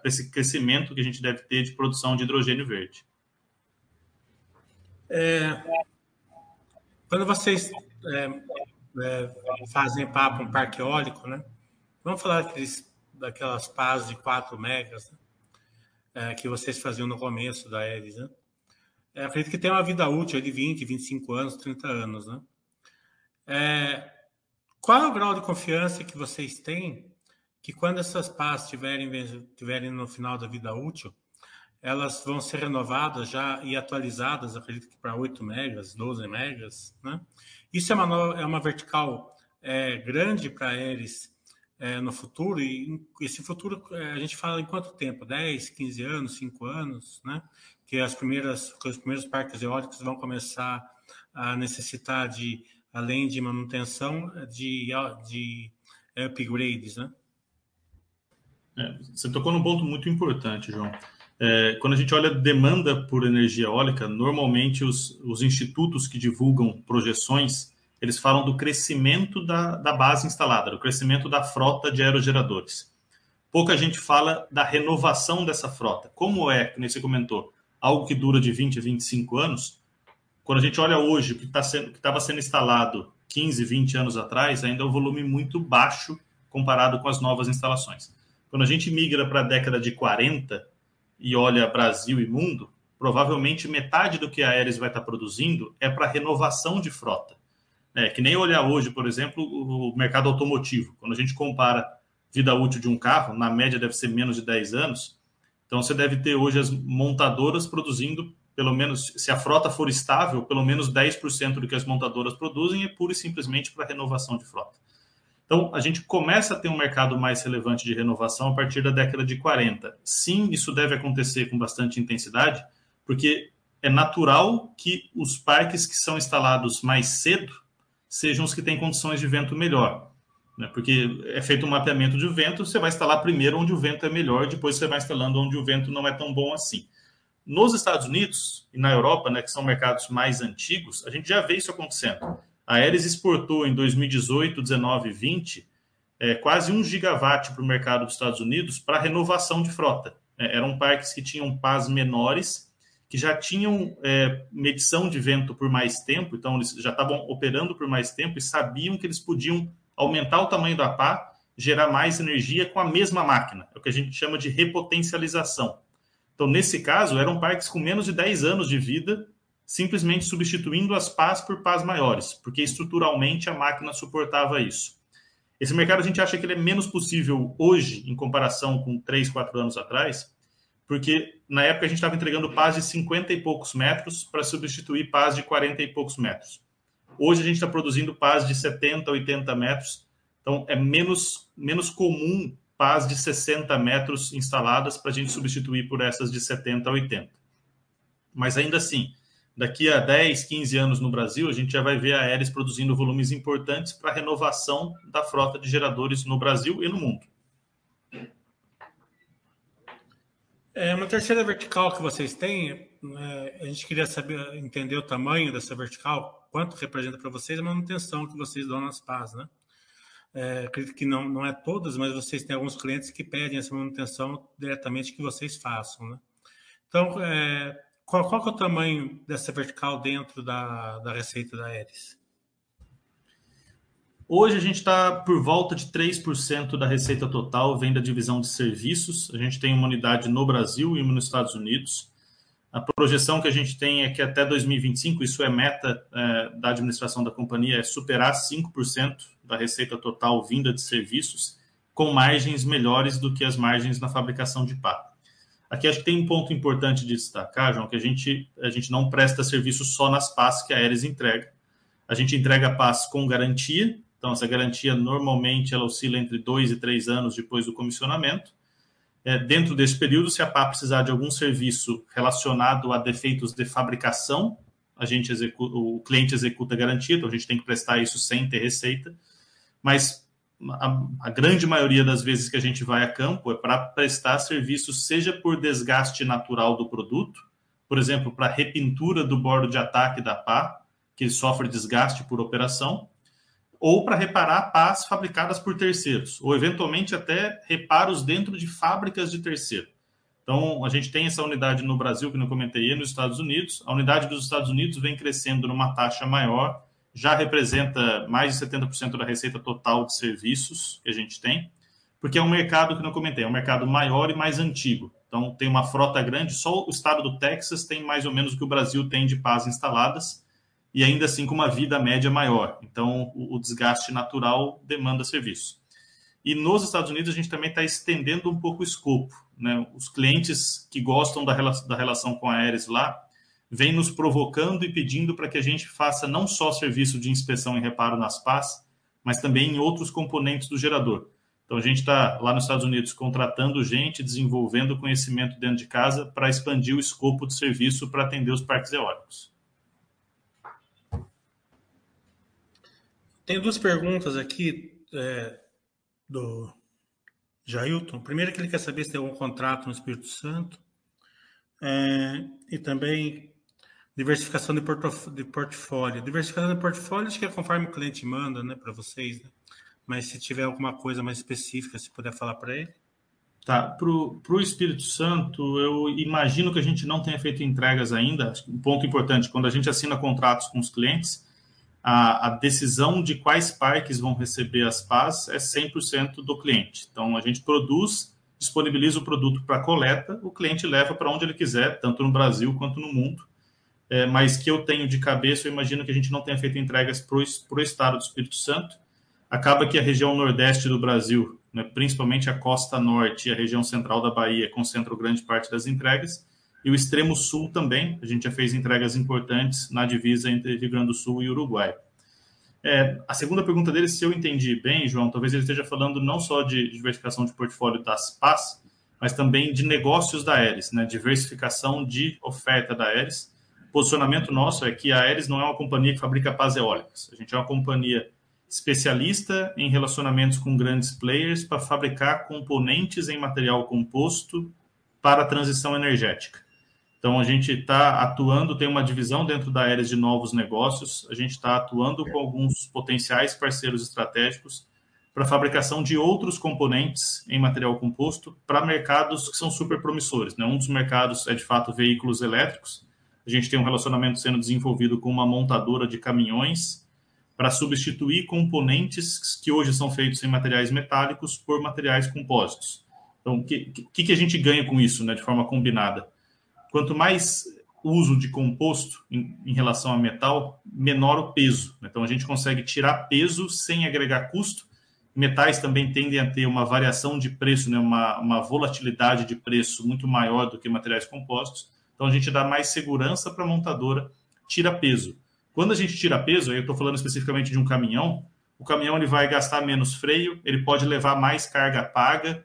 C: esse crescimento que a gente deve ter de produção de hidrogênio verde.
B: É, quando vocês é, é, fazem papo um parque eólico, né? Vamos falar daqueles, daquelas pás de 4 megas né? é, que vocês faziam no começo da Aeres, né? É, acredito que tem uma vida útil de 20, 25 anos, 30 anos, né? É, qual é o grau de confiança que vocês têm que quando essas pás estiverem tiverem no final da vida útil, elas vão ser renovadas já e atualizadas, acredito que para 8 megas, 12 megas, né? Isso é uma, é uma vertical é, grande para eles é, no futuro, e esse futuro é, a gente fala em quanto tempo? 10, 15 anos, 5 anos, né? Que as primeiras, que os primeiros parques eólicos vão começar a necessitar de, além de manutenção, de, de upgrades, né?
C: É, você tocou num ponto muito importante, João. É, quando a gente olha demanda por energia eólica, normalmente os, os institutos que divulgam projeções eles falam do crescimento da, da base instalada, do crescimento da frota de aerogeradores. Pouca gente fala da renovação dessa frota. Como é, como você comentou, algo que dura de 20 a 25 anos, quando a gente olha hoje o que tá estava sendo instalado 15, 20 anos atrás, ainda é um volume muito baixo comparado com as novas instalações. Quando a gente migra para a década de 40 e olha Brasil e mundo, provavelmente metade do que a Aeres vai estar produzindo é para renovação de frota. É, que nem olhar hoje, por exemplo, o mercado automotivo. Quando a gente compara vida útil de um carro, na média deve ser menos de 10 anos. Então você deve ter hoje as montadoras produzindo pelo menos, se a frota for estável, pelo menos 10% do que as montadoras produzem é pura e simplesmente para renovação de frota. Então, a gente começa a ter um mercado mais relevante de renovação a partir da década de 40. Sim, isso deve acontecer com bastante intensidade, porque é natural que os parques que são instalados mais cedo sejam os que têm condições de vento melhor. Né? Porque é feito um mapeamento de vento, você vai instalar primeiro onde o vento é melhor, depois você vai instalando onde o vento não é tão bom assim. Nos Estados Unidos e na Europa, né, que são mercados mais antigos, a gente já vê isso acontecendo. A Aeres exportou em 2018, 19 e 20 é, quase um gigawatt para o mercado dos Estados Unidos para renovação de frota. É, eram parques que tinham pás menores, que já tinham é, medição de vento por mais tempo, então eles já estavam operando por mais tempo e sabiam que eles podiam aumentar o tamanho da pá, gerar mais energia com a mesma máquina. É o que a gente chama de repotencialização. Então, nesse caso, eram parques com menos de 10 anos de vida, simplesmente substituindo as pás por pás maiores, porque estruturalmente a máquina suportava isso. Esse mercado a gente acha que ele é menos possível hoje, em comparação com 3, 4 anos atrás, porque na época a gente estava entregando pás de 50 e poucos metros para substituir pás de 40 e poucos metros. Hoje a gente está produzindo pás de 70, 80 metros, então é menos, menos comum pás de 60 metros instaladas para a gente substituir por essas de 70 a 80. Mas ainda assim, daqui a 10, 15 anos no Brasil, a gente já vai ver a Aeres produzindo volumes importantes para a renovação da frota de geradores no Brasil e no mundo.
B: É uma terceira vertical que vocês têm, é, a gente queria saber, entender o tamanho dessa vertical, quanto representa para vocês a manutenção que vocês dão nas pás, né? É, acredito que não, não é todas, mas vocês têm alguns clientes que pedem essa manutenção diretamente que vocês façam, né? Então, é, qual, qual é o tamanho dessa vertical dentro da, da receita da Aeres?
C: Hoje a gente está por volta de 3% da receita total vem da divisão de serviços. A gente tem uma unidade no Brasil e uma nos Estados Unidos. A projeção que a gente tem é que até 2025, isso é meta é, da administração da companhia, é superar 5% da receita total vinda de serviços, com margens melhores do que as margens na fabricação de pá. Aqui acho que tem um ponto importante de destacar, João, que a gente, a gente não presta serviço só nas pás que a Aeres entrega. A gente entrega pás com garantia, então essa garantia normalmente ela oscila entre dois e três anos depois do comissionamento é, dentro desse período, se a PA precisar de algum serviço relacionado a defeitos de fabricação, a gente executa, o cliente executa a garantia, então a gente tem que prestar isso sem ter receita. Mas a, a grande maioria das vezes que a gente vai a campo é para prestar serviços, seja por desgaste natural do produto, por exemplo, para repintura do bordo de ataque da pá, que sofre desgaste por operação, ou para reparar pás fabricadas por terceiros, ou eventualmente até reparos dentro de fábricas de terceiro. Então, a gente tem essa unidade no Brasil, que não comentei, e nos Estados Unidos. A unidade dos Estados Unidos vem crescendo numa taxa maior, já representa mais de 70% da receita total de serviços que a gente tem, porque é um mercado que não comentei, é um mercado maior e mais antigo. Então, tem uma frota grande, só o estado do Texas tem mais ou menos o que o Brasil tem de pás instaladas, e ainda assim com uma vida média maior. Então, o, o desgaste natural demanda serviço. E nos Estados Unidos, a gente também está estendendo um pouco o escopo. Né? Os clientes que gostam da, relação, da relação com a Aeres lá vêm nos provocando e pedindo para que a gente faça não só serviço de inspeção e reparo nas pás, mas também em outros componentes do gerador. Então, a gente está lá nos Estados Unidos contratando gente, desenvolvendo conhecimento dentro de casa para expandir o escopo de serviço para atender os parques eólicos.
B: Tem duas perguntas aqui é, do Jailton. Primeiro que ele quer saber se tem algum contrato no Espírito Santo. É, e também diversificação de, de, portfólio. Diversificação de portfólio, acho que é conforme o cliente manda, né, para vocês. Né? Mas se tiver alguma coisa mais específica, se puder falar para ele.
C: Tá, para o Espírito Santo, eu imagino que a gente não tenha feito entregas ainda. Um ponto importante, quando a gente assina contratos com os clientes, a, a, decisão de quais parques vão receber as PAS é 100% do cliente. Então, a gente produz, disponibiliza o produto para coleta, o cliente leva para onde ele quiser, tanto no Brasil quanto no mundo. É, mas que eu tenho de cabeça, eu imagino que a gente não tenha feito entregas para o estado do Espírito Santo. Acaba que a região nordeste do Brasil, né, principalmente a costa norte e a região central da Bahia, concentram grande parte das entregas. E o extremo sul também. A gente já fez entregas importantes na divisa entre Rio Grande do Sul e Uruguai. É, a segunda pergunta dele, se eu entendi bem, João, talvez ele esteja falando não só de diversificação de portfólio das PAS, mas também de negócios da Aeres, né? diversificação de oferta da Aeres. O posicionamento nosso é que a Aeres não é uma companhia que fabrica pás eólicas. A gente é uma companhia especialista em relacionamentos com grandes players para fabricar componentes em material composto para a transição energética. Então, a gente está atuando, tem uma divisão dentro da Aeres de novos negócios, a gente está atuando com alguns potenciais parceiros estratégicos para fabricação de outros componentes em material composto para mercados que são super promissores. Né? Um dos mercados é, de fato, veículos elétricos. A gente tem um relacionamento sendo desenvolvido com uma montadora de caminhões para substituir componentes que hoje são feitos em materiais metálicos por materiais compósitos. Então, o que, que, que a gente ganha com isso, né, de forma combinada? Quanto mais uso de composto em, em, relação a metal, menor o peso. Então a gente consegue tirar peso sem agregar custo. Metais também tendem a ter uma variação de preço, né? uma, uma volatilidade de preço muito maior do que materiais compostos. Então a gente dá mais segurança para a montadora, tira peso. Quando a gente tira peso, aí eu estou falando especificamente de um caminhão, o caminhão ele vai gastar menos freio, ele pode levar mais carga paga,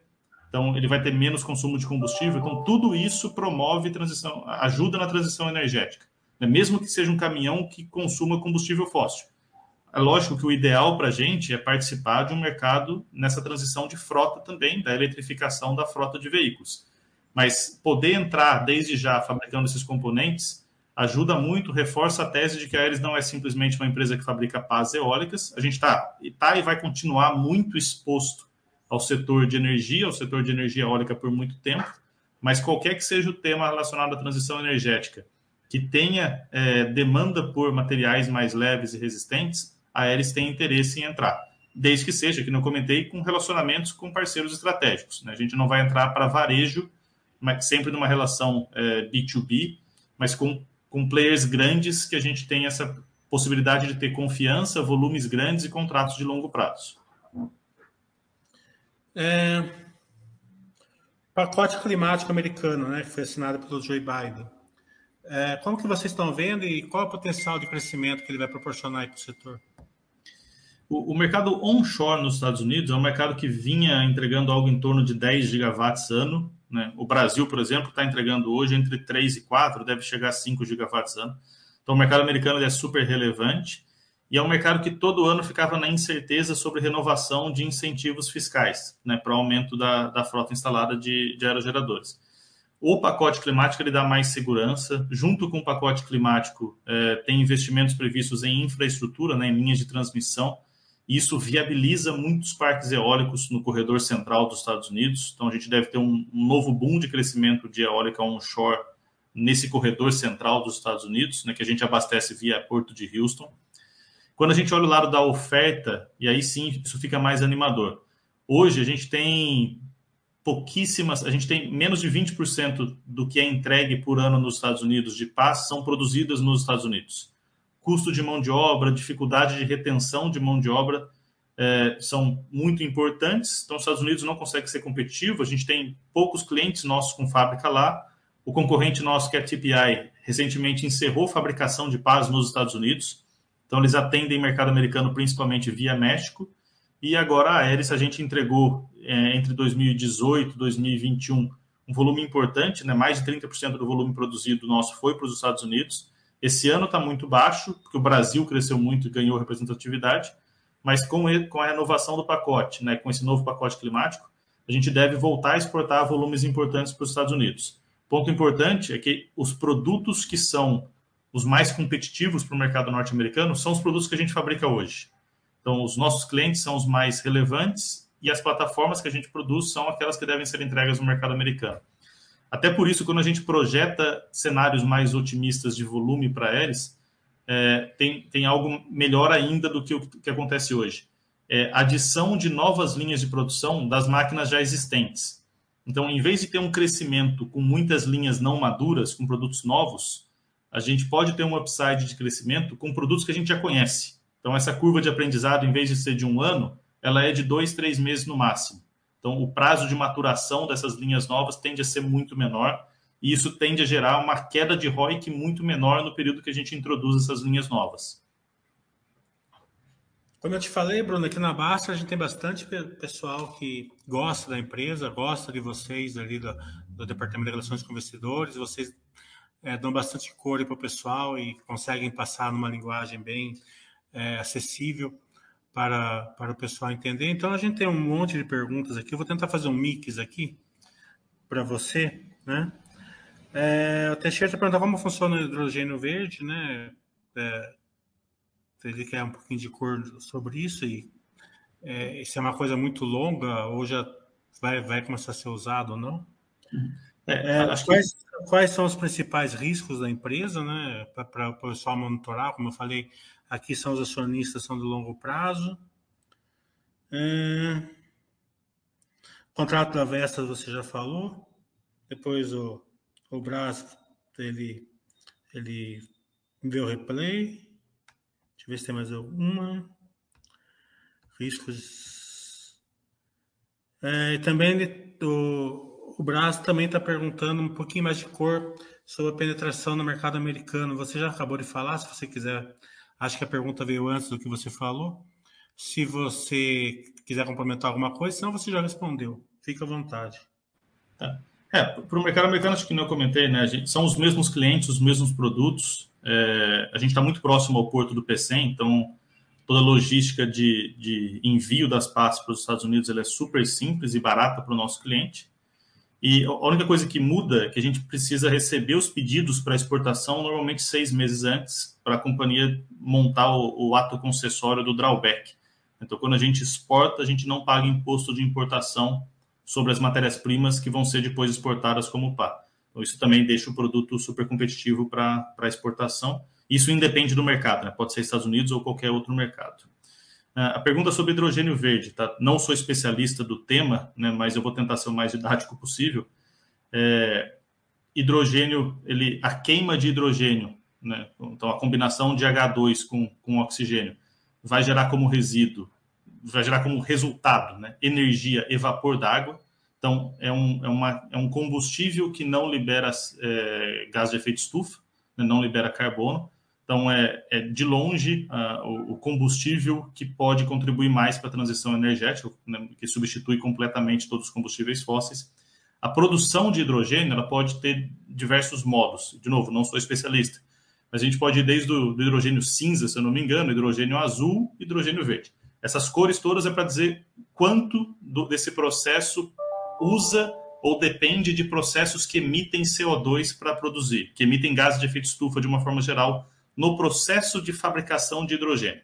C: então ele vai ter menos consumo de combustível. Então tudo isso promove transição, ajuda na transição energética, né? mesmo que seja um caminhão que consuma combustível fóssil. É lógico que o ideal para a gente é participar de um mercado nessa transição de frota também, da eletrificação da frota de veículos. Mas poder entrar desde já fabricando esses componentes ajuda muito, reforça a tese de que a Aeres não é simplesmente uma empresa que fabrica pás eólicas. A gente está tá e vai continuar muito exposto ao setor de energia, ao setor de energia eólica por muito tempo, mas qualquer que seja o tema relacionado à transição energética que tenha é, demanda por materiais mais leves e resistentes, a Aeres tem interesse em entrar. Desde que seja, que não comentei, com relacionamentos com parceiros estratégicos. Né? A gente não vai entrar para varejo, mas sempre numa relação é, B2B, mas com, com players grandes que a gente tem essa possibilidade de ter confiança, volumes grandes e contratos de longo prazo.
B: É, pacote climático americano, né, que foi assinado pelo Joe Biden. É, como que vocês estão vendo e qual é o potencial de crescimento que ele vai proporcionar para o setor?
C: O, mercado onshore nos Estados Unidos é um mercado que vinha entregando algo em torno de 10 gigawatts ano. Né? O Brasil, por exemplo, está entregando hoje entre 3 e 4, deve chegar a 5 gigawatts ano. Então, o mercado americano é super relevante e é um mercado que todo ano ficava na incerteza sobre renovação de incentivos fiscais né, para o aumento da, da frota instalada de, de aerogeradores. O pacote climático ele dá mais segurança. Junto com o pacote climático, é, tem investimentos previstos em infraestrutura, né, em linhas de transmissão. Isso viabiliza muitos parques eólicos no corredor central dos Estados Unidos. Então, a gente deve ter um, um novo boom de crescimento de eólica onshore nesse corredor central dos Estados Unidos, né, que a gente abastece via Porto de Houston. Quando a gente olha o lado da oferta, e aí sim isso fica mais animador. Hoje a gente tem pouquíssimas, a gente tem menos de 20% do que é entregue por ano nos Estados Unidos de paz são produzidas nos Estados Unidos. Custo de mão de obra, dificuldade de retenção de mão de obra é, são muito importantes. Então, os Estados Unidos não consegue ser competitivo. A gente tem poucos clientes nossos com fábrica lá. O concorrente nosso, que é a TPI, recentemente encerrou fabricação de paz nos Estados Unidos. Então, eles atendem mercado americano principalmente via México. E agora a Aeris, a gente entregou é, entre 2018 e 2021 um volume importante, né? mais de 30% do volume produzido nosso foi para os Estados Unidos. Esse ano está muito baixo, porque o Brasil cresceu muito e ganhou representatividade, mas com, com a renovação do pacote, né? com esse novo pacote climático, a gente deve voltar a exportar volumes importantes para os Estados Unidos. Ponto importante é que os produtos que são os mais competitivos para o mercado norte-americano são os produtos que a gente fabrica hoje. Então, os nossos clientes são os mais relevantes e as plataformas que a gente produz são aquelas que devem ser entregas no mercado americano. Até por isso, quando a gente projeta cenários mais otimistas de volume para eles, é, tem, tem algo melhor ainda do que o que acontece hoje. É adição de novas linhas de produção das máquinas já existentes. Então, em vez de ter um crescimento com muitas linhas não maduras, com produtos novos, a gente pode ter um upside de crescimento com produtos que a gente já conhece. Então, essa curva de aprendizado, em vez de ser de um ano, ela é de dois, três meses no máximo. Então, o prazo de maturação dessas linhas novas tende a ser muito menor e isso tende a gerar uma queda de ROIC muito menor no período que a gente introduz essas linhas novas.
B: Como eu te falei, Bruno, aqui na Basta a gente tem bastante pessoal que gosta da empresa, gosta de vocês ali do, do Departamento de Relações com Investidores, vocês é, dão bastante cor para o pessoal e conseguem passar numa linguagem bem é, acessível para, para o pessoal entender. Então a gente tem um monte de perguntas aqui, eu vou tentar fazer um mix aqui para você, né? É, o Teixeira está como funciona o hidrogênio verde, né? É, ele quer um pouquinho de cor sobre isso e é, isso é uma coisa muito longa ou já vai, vai começar a ser usado ou não? É, é quais, que... quais, são os principais riscos da empresa, né? Para o pessoal monitorar, como eu falei, aqui são os acionistas, são de longo prazo. É, contrato da Vestas você já falou. Depois o o Brás, ele, ele enviou replay. Deixa eu ver se tem mais alguma. Riscos. É, também ele, o, o Brás também está perguntando um pouquinho mais de cor sobre a penetração no mercado americano. Você já acabou de falar, se você quiser. Acho que a pergunta veio antes do que você falou. Se você quiser complementar alguma coisa, senão você já respondeu. Fique à vontade.
C: Tá. É, para o mercado americano, acho que não comentei, né? Gente, são os mesmos clientes, os mesmos produtos. É, a gente está muito próximo ao porto do PC, então toda a logística de, de envio das partes para os Estados Unidos é super simples e barata para o nosso cliente. E a única coisa que muda é que a gente precisa receber os pedidos para exportação normalmente seis meses antes, para a companhia montar o, o ato concessório do drawback. Então, quando a gente exporta, a gente não paga imposto de importação sobre as matérias-primas que vão ser depois exportadas como pá. Então, isso também deixa o produto super competitivo para exportação. Isso independe do mercado, né? pode ser Estados Unidos ou qualquer outro mercado. Ah, a pergunta sobre hidrogênio verde, tá? Não sou especialista do tema, né? Mas eu vou tentar ser o mais didático possível. É, hidrogênio, ele, a queima de hidrogênio, né? Então a combinação de H2 com, com oxigênio vai gerar como resíduo vai gerar como resultado né, energia e vapor d'água. Então, é um, é, uma, é um combustível que não libera é, gás de efeito estufa, né, não libera carbono. Então, é, é de longe uh, o, combustível que pode contribuir mais para a transição energética, né, que substitui completamente todos os combustíveis fósseis. A produção de hidrogênio ela pode ter diversos modos. De novo, não sou especialista, mas a gente pode ir desde o do hidrogênio cinza, se eu não me engano, hidrogênio azul, hidrogênio verde. Essas cores todas é para dizer quanto do, desse processo usa ou depende de processos que emitem CO2 para produzir, que emitem gases de efeito estufa de uma forma geral no processo de fabricação de hidrogênio.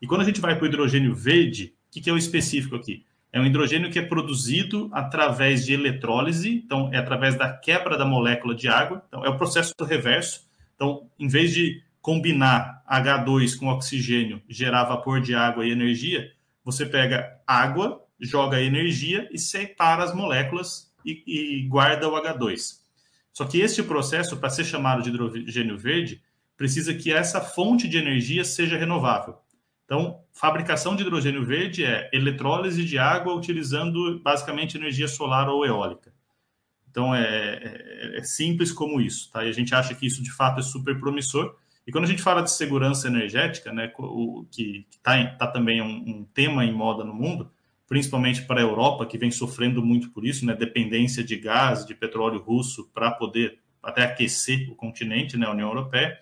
C: E quando a gente vai para o hidrogênio verde, o que, que é o específico aqui? É um hidrogênio que é produzido através de eletrólise, então é através da quebra da molécula de água, então é o processo reverso. Então, em vez de combinar H2 com oxigênio, gerar vapor de água e energia, você pega água, joga energia e separa as moléculas e, e guarda o H2. Só que este processo, para ser chamado de hidrogênio verde, precisa que essa fonte de energia seja renovável. Então, fabricação de hidrogênio verde é eletrólise de água utilizando basicamente energia solar ou eólica. Então, é, é, é simples como isso. Tá? E a gente acha que isso, de fato, é super promissor. E quando a gente fala de segurança energética, né, o, que está tá também um, um, tema em moda no mundo, principalmente para a Europa, que vem sofrendo muito por isso, né, dependência de gás, de petróleo russo, para poder até aquecer o continente, né, a União Europeia.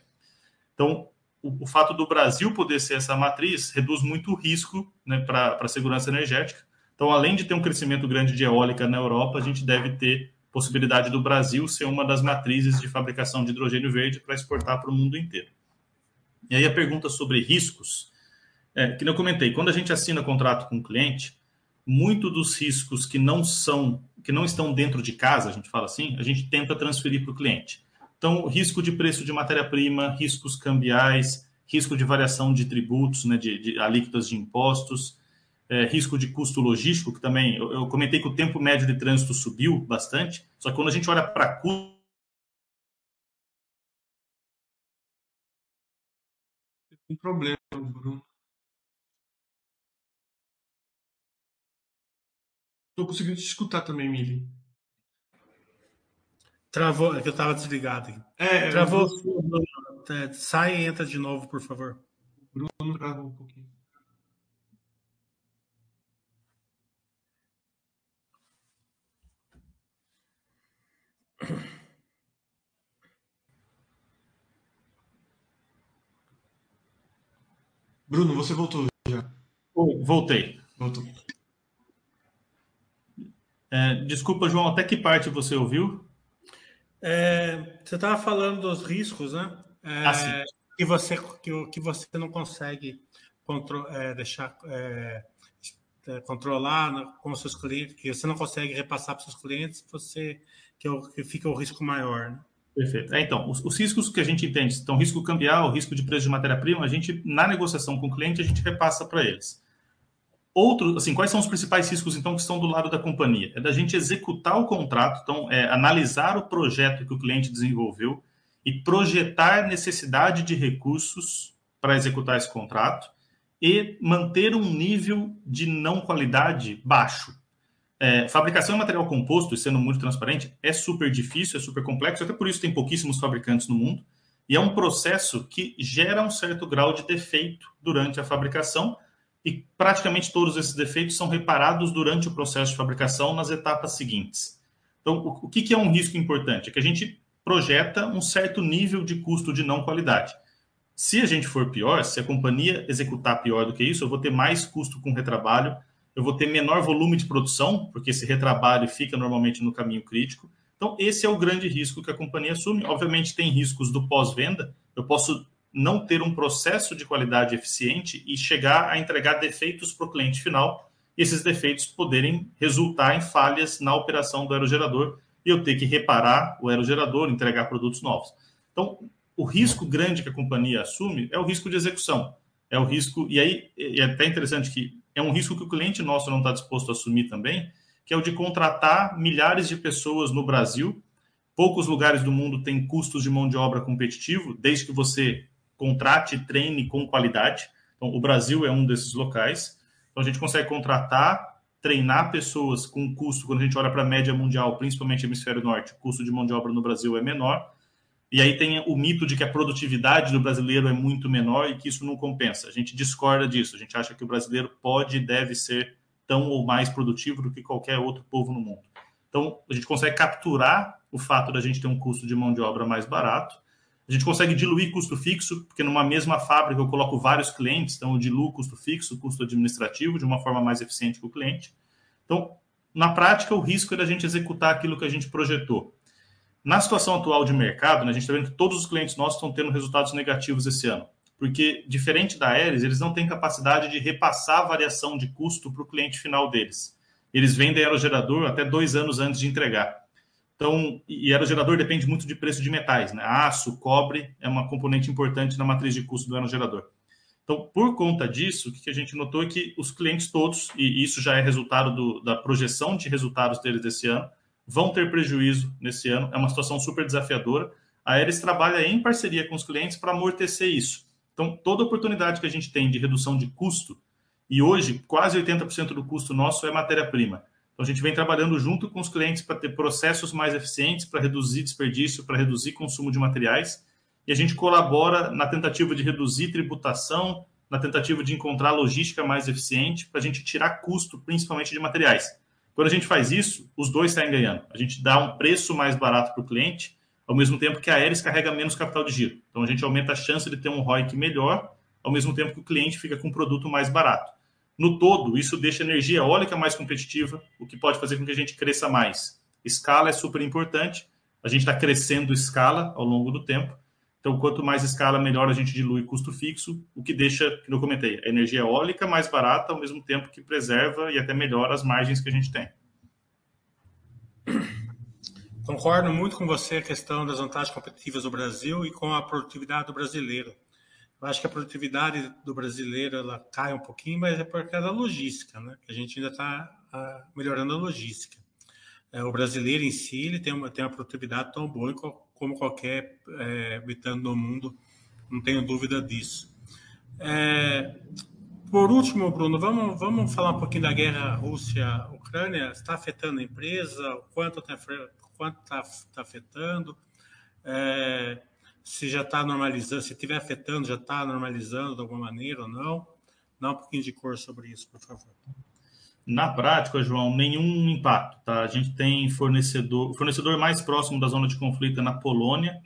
C: Então, o, o, fato do Brasil poder ser essa matriz reduz muito o risco né, para a segurança energética. Então, além de ter um crescimento grande de eólica na Europa, a gente deve ter possibilidade do Brasil ser uma das matrizes de fabricação de hidrogênio verde para exportar para o mundo inteiro. E aí a pergunta sobre riscos, é, que eu comentei, quando a gente assina contrato com o cliente, muito dos riscos que não são, que não estão dentro de casa, a gente fala assim, a gente tenta transferir para o cliente. Então, risco de preço de matéria-prima, riscos cambiais, risco de variação de tributos, né, de, de alíquotas de impostos, é, risco de custo logístico, que também eu, eu, comentei que o tempo médio de trânsito subiu bastante, só que quando a gente olha para custo
A: um problema, Bruno. Estou conseguindo te escutar também, Mili.
B: Travou, é que eu estava desligado. Aqui.
A: É,
B: Travou. É, sai e entra de novo, por favor.
A: Bruno travou um pouquinho. Bruno, você voltou já.
C: Voltei.
A: Voltou.
C: É, desculpa, João, até que parte você ouviu?
B: É, você estava falando dos riscos, né? É,
C: ah,
B: que você que, que você não consegue contro, é, deixar é, é, controlar né, com os seus clientes, que você não consegue repassar para os seus clientes, você que, é que fica o risco maior. Né?
C: Perfeito. É, então, os, os, riscos que a gente entende, então risco cambial, risco de preço de matéria-prima, a gente na negociação com o cliente a gente repassa para eles. Outro, assim, quais são os principais riscos, então, que estão do lado da companhia? É da gente executar o contrato, então, é, analisar o projeto que o cliente desenvolveu e projetar necessidade de recursos para executar esse contrato e manter um nível de não qualidade baixo. É, fabricação de material composto, sendo muito transparente, é super difícil, é super complexo, até por isso tem pouquíssimos fabricantes no mundo, e é um processo que gera um certo grau de defeito durante a fabricação, e praticamente todos esses defeitos são reparados durante o processo de fabricação nas etapas seguintes. Então, o, que, é um risco importante? É que a gente projeta um certo nível de custo de não qualidade. Se a gente for pior, se a companhia executar pior do que isso, eu vou ter mais custo com retrabalho, eu vou ter menor volume de produção, porque esse retrabalho fica normalmente no caminho crítico. Então, esse é o grande risco que a companhia assume. Obviamente, tem riscos do pós-venda. Eu posso não ter um processo de qualidade eficiente e chegar a entregar defeitos para o cliente final, e esses defeitos poderem resultar em falhas na operação do aerogerador e eu ter que reparar o aerogerador, entregar produtos novos. Então, o risco grande que a companhia assume é o risco de execução. É o risco, e aí é até interessante que é um risco que o cliente nosso não está disposto a assumir também, que é o de contratar milhares de pessoas no Brasil. Poucos lugares do mundo têm custos de mão de obra competitivo, desde que você contrate e treine com qualidade. Então, o Brasil é um desses locais. Então, a gente consegue contratar, treinar pessoas com custo, quando a gente olha para a média mundial, principalmente hemisfério norte, o custo de mão de obra no Brasil é menor. E aí tem o mito de que a produtividade do brasileiro é muito menor e que isso não compensa. A gente discorda disso. A gente acha que o brasileiro pode e deve ser tão ou mais produtivo do que qualquer outro povo no mundo. Então, a gente consegue capturar o fato da gente ter um custo de mão de obra mais barato a gente consegue diluir custo fixo, porque numa mesma fábrica eu coloco vários clientes, então eu diluo custo fixo, custo administrativo, de uma forma mais eficiente que o cliente. Então, na prática, o risco é da gente executar aquilo que a gente projetou. Na situação atual de mercado, né, a gente está vendo que todos os clientes nossos estão tendo resultados negativos esse ano, porque, diferente da Aeres, eles não têm capacidade de repassar a variação de custo para o cliente final deles. Eles vendem aerogerador até dois anos antes de entregar. Então, e aerogerador depende muito de preço de metais, né? Aço, cobre é uma componente importante na matriz de custo do aerogerador. Então, por conta disso, o que a gente notou é que os clientes todos, e isso já é resultado do, da projeção de resultados deles desse ano, vão ter prejuízo nesse ano. É uma situação super desafiadora. A Aeres trabalha em parceria com os clientes para amortecer isso. Então, toda oportunidade que a gente tem de redução de custo, e hoje quase 80% do custo nosso é matéria-prima então, a gente vem trabalhando junto com os clientes para ter processos mais eficientes, para reduzir desperdício, para reduzir consumo de materiais. E a gente colabora na tentativa de reduzir tributação, na tentativa de encontrar logística mais eficiente, para a gente tirar custo, principalmente de materiais. Quando a gente faz isso, os dois saem ganhando. A gente dá um preço mais barato para o cliente, ao mesmo tempo que a Aeres carrega menos capital de giro. Então, a gente aumenta a chance de ter um ROIC melhor, ao mesmo tempo que o cliente fica com um produto mais barato. No todo, isso deixa a energia eólica mais competitiva, o que pode fazer com que a gente cresça mais. Escala é super importante, a gente está crescendo escala ao longo do tempo. Então, quanto mais escala, melhor a gente dilui custo fixo, o que deixa, que eu comentei, a energia eólica mais barata, ao mesmo tempo que preserva e até melhora as margens que a gente tem.
B: Concordo muito com você a questão das vantagens competitivas do Brasil e com a produtividade do brasileiro. Acho que a produtividade do brasileiro ela cai um pouquinho, mas é por causa da logística, né? A gente ainda está ah, melhorando a logística. É, o brasileiro em si ele tem uma, tem uma produtividade tão boa como qualquer é, habitante do mundo, não tenho dúvida disso. É, por último, Bruno, vamos, vamos falar um pouquinho da guerra Rússia-Ucrânia. Está afetando a empresa? Quanto está quanto tá, tá afetando? É, se já está normalizando, se estiver afetando, já está normalizando de alguma maneira ou não? Dá um pouquinho de cor sobre isso, por favor.
C: Na prática, João, nenhum impacto. Tá? A gente tem fornecedor, fornecedor mais próximo da zona de conflito é na Polônia.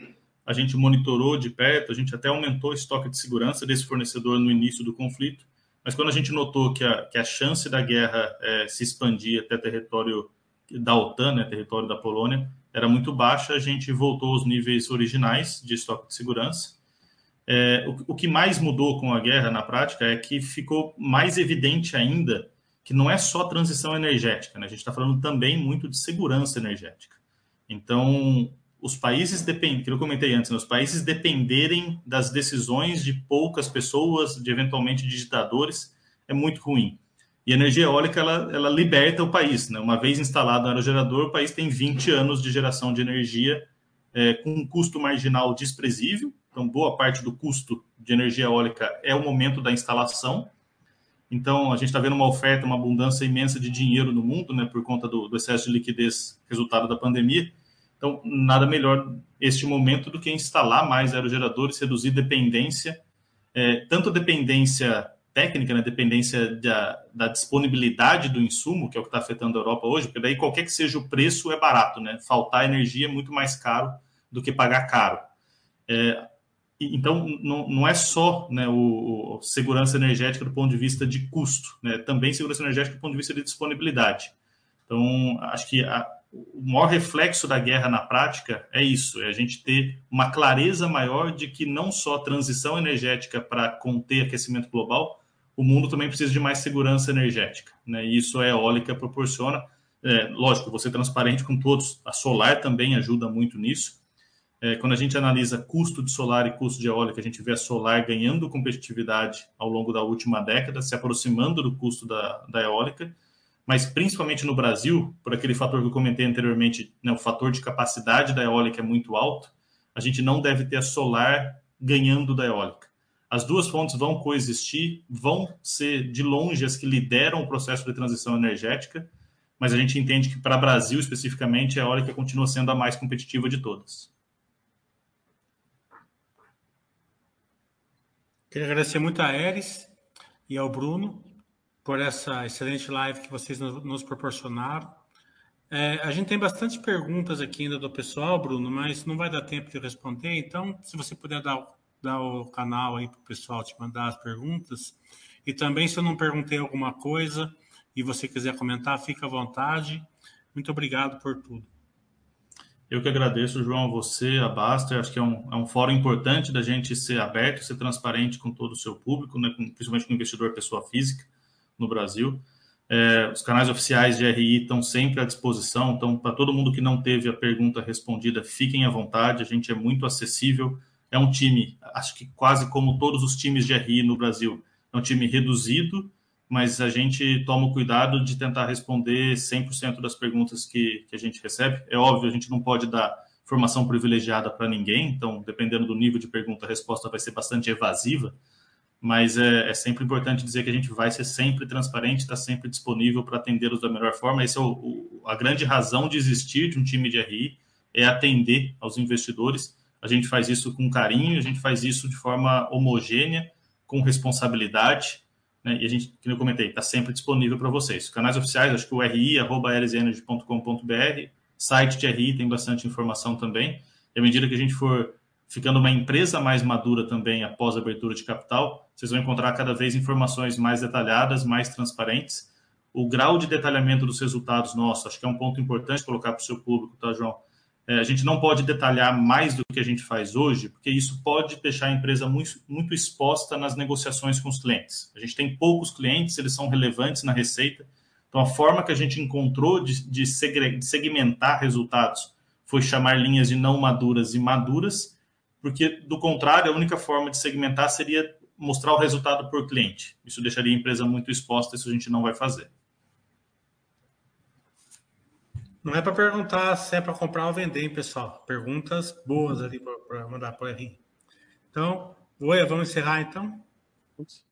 C: A gente monitorou de perto, a gente até aumentou o estoque de segurança desse fornecedor no início do conflito. Mas quando a gente notou que a, que a chance da guerra é, se expandir até território da OTAN, né, território da Polônia, era muito baixa, a gente voltou aos níveis originais de estoque de segurança. É, o, o, que mais mudou com a guerra na prática é que ficou mais evidente ainda que não é só transição energética, né? a gente está falando também muito de segurança energética. Então, os países dependem, que eu comentei antes, né? os países dependerem das decisões de poucas pessoas, de eventualmente digitadores, é muito ruim. E a energia eólica, ela, ela liberta o país. Né? Uma vez instalado no aerogerador, o país tem 20 anos de geração de energia é, com um custo marginal desprezível. Então, boa parte do custo de energia eólica é o momento da instalação. Então, a gente está vendo uma oferta, uma abundância imensa de dinheiro no mundo, né, por conta do, do excesso de liquidez resultado da pandemia. Então, nada melhor este momento do que instalar mais aerogeradores, reduzir dependência, é, tanto dependência técnica, né, dependência da, da, disponibilidade do insumo, que é o que está afetando a Europa hoje, porque daí qualquer que seja o preço é barato, né? Faltar energia é muito mais caro do que pagar caro. É, então, não, não é só né, o, o, segurança energética do ponto de vista de custo, né? também segurança energética do ponto de vista de disponibilidade. Então, acho que a, o maior reflexo da guerra na prática é isso: é a gente ter uma clareza maior de que não só transição energética para conter aquecimento global, o mundo também precisa de mais segurança energética. Né? E isso a eólica proporciona. É, lógico, você transparente com todos. A solar também ajuda muito nisso. É, quando a gente analisa custo de solar e custo de eólica, a gente vê a solar ganhando competitividade ao longo da última década, se aproximando do custo da, da eólica, mas principalmente no Brasil, por aquele fator que eu comentei anteriormente, né, o fator de capacidade da eólica é muito alto, a gente não deve ter a solar ganhando da eólica. As duas fontes vão coexistir, vão ser de longe as que lideram o processo de transição energética, mas a gente entende que para o Brasil especificamente a eólica continua sendo a mais competitiva de todas.
B: Queria agradecer muito a Eris e ao Bruno por essa excelente live que vocês nos proporcionaram. É, a gente tem bastante perguntas aqui ainda do pessoal, Bruno, mas não vai dar tempo de responder. Então, se você puder dar dar o canal aí para o pessoal te mandar as perguntas. E também, se eu não perguntei alguma coisa e você quiser comentar, fica à vontade. Muito obrigado por tudo.
C: Eu que agradeço, João, a você, a Baster. Acho que é um, é um fórum importante da gente ser aberto, ser transparente com todo o seu público, né, com, principalmente com investidor pessoa física no Brasil. É, os canais oficiais de RI estão sempre à disposição, então, para todo mundo que não teve a pergunta respondida, fiquem à vontade, a gente é muito acessível é um time, acho que quase como todos os times de RI no Brasil, é um time reduzido, mas a gente toma o cuidado de tentar responder 100% das perguntas que, que a gente recebe. É óbvio, a gente não pode dar formação privilegiada para ninguém, então, dependendo do nível de pergunta, a resposta vai ser bastante evasiva, mas é, é sempre importante dizer que a gente vai ser sempre transparente, está sempre disponível para atendê-los da melhor forma. Essa é o, o, a grande razão de existir de um time de RI, é atender aos investidores a gente faz isso com carinho, a gente faz isso de forma homogênea, com responsabilidade, né? e a gente, como eu comentei, está sempre disponível para vocês. Canais oficiais, acho que o RI, arroba site de RI tem bastante informação também. E à medida que a gente for ficando uma empresa mais madura também após a abertura de capital, vocês vão encontrar cada vez informações mais detalhadas, mais transparentes. O grau de detalhamento dos resultados nossos, acho que é um ponto importante colocar para o seu público, tá, João? É, a gente não pode detalhar mais do que a gente faz hoje, porque isso pode deixar a empresa muito, muito exposta nas negociações com os clientes. A gente tem poucos clientes, eles são relevantes na receita. Então, a forma que a gente encontrou de, de segmentar resultados foi chamar linhas de não maduras e maduras, porque, do contrário, a única forma de segmentar seria mostrar o resultado por cliente. Isso deixaria a empresa muito exposta, isso a gente não vai fazer.
B: Não é para perguntar se é para comprar ou vender, hein, pessoal. Perguntas boas ali para mandar para o. Então, Voia, vamos encerrar então? Ups.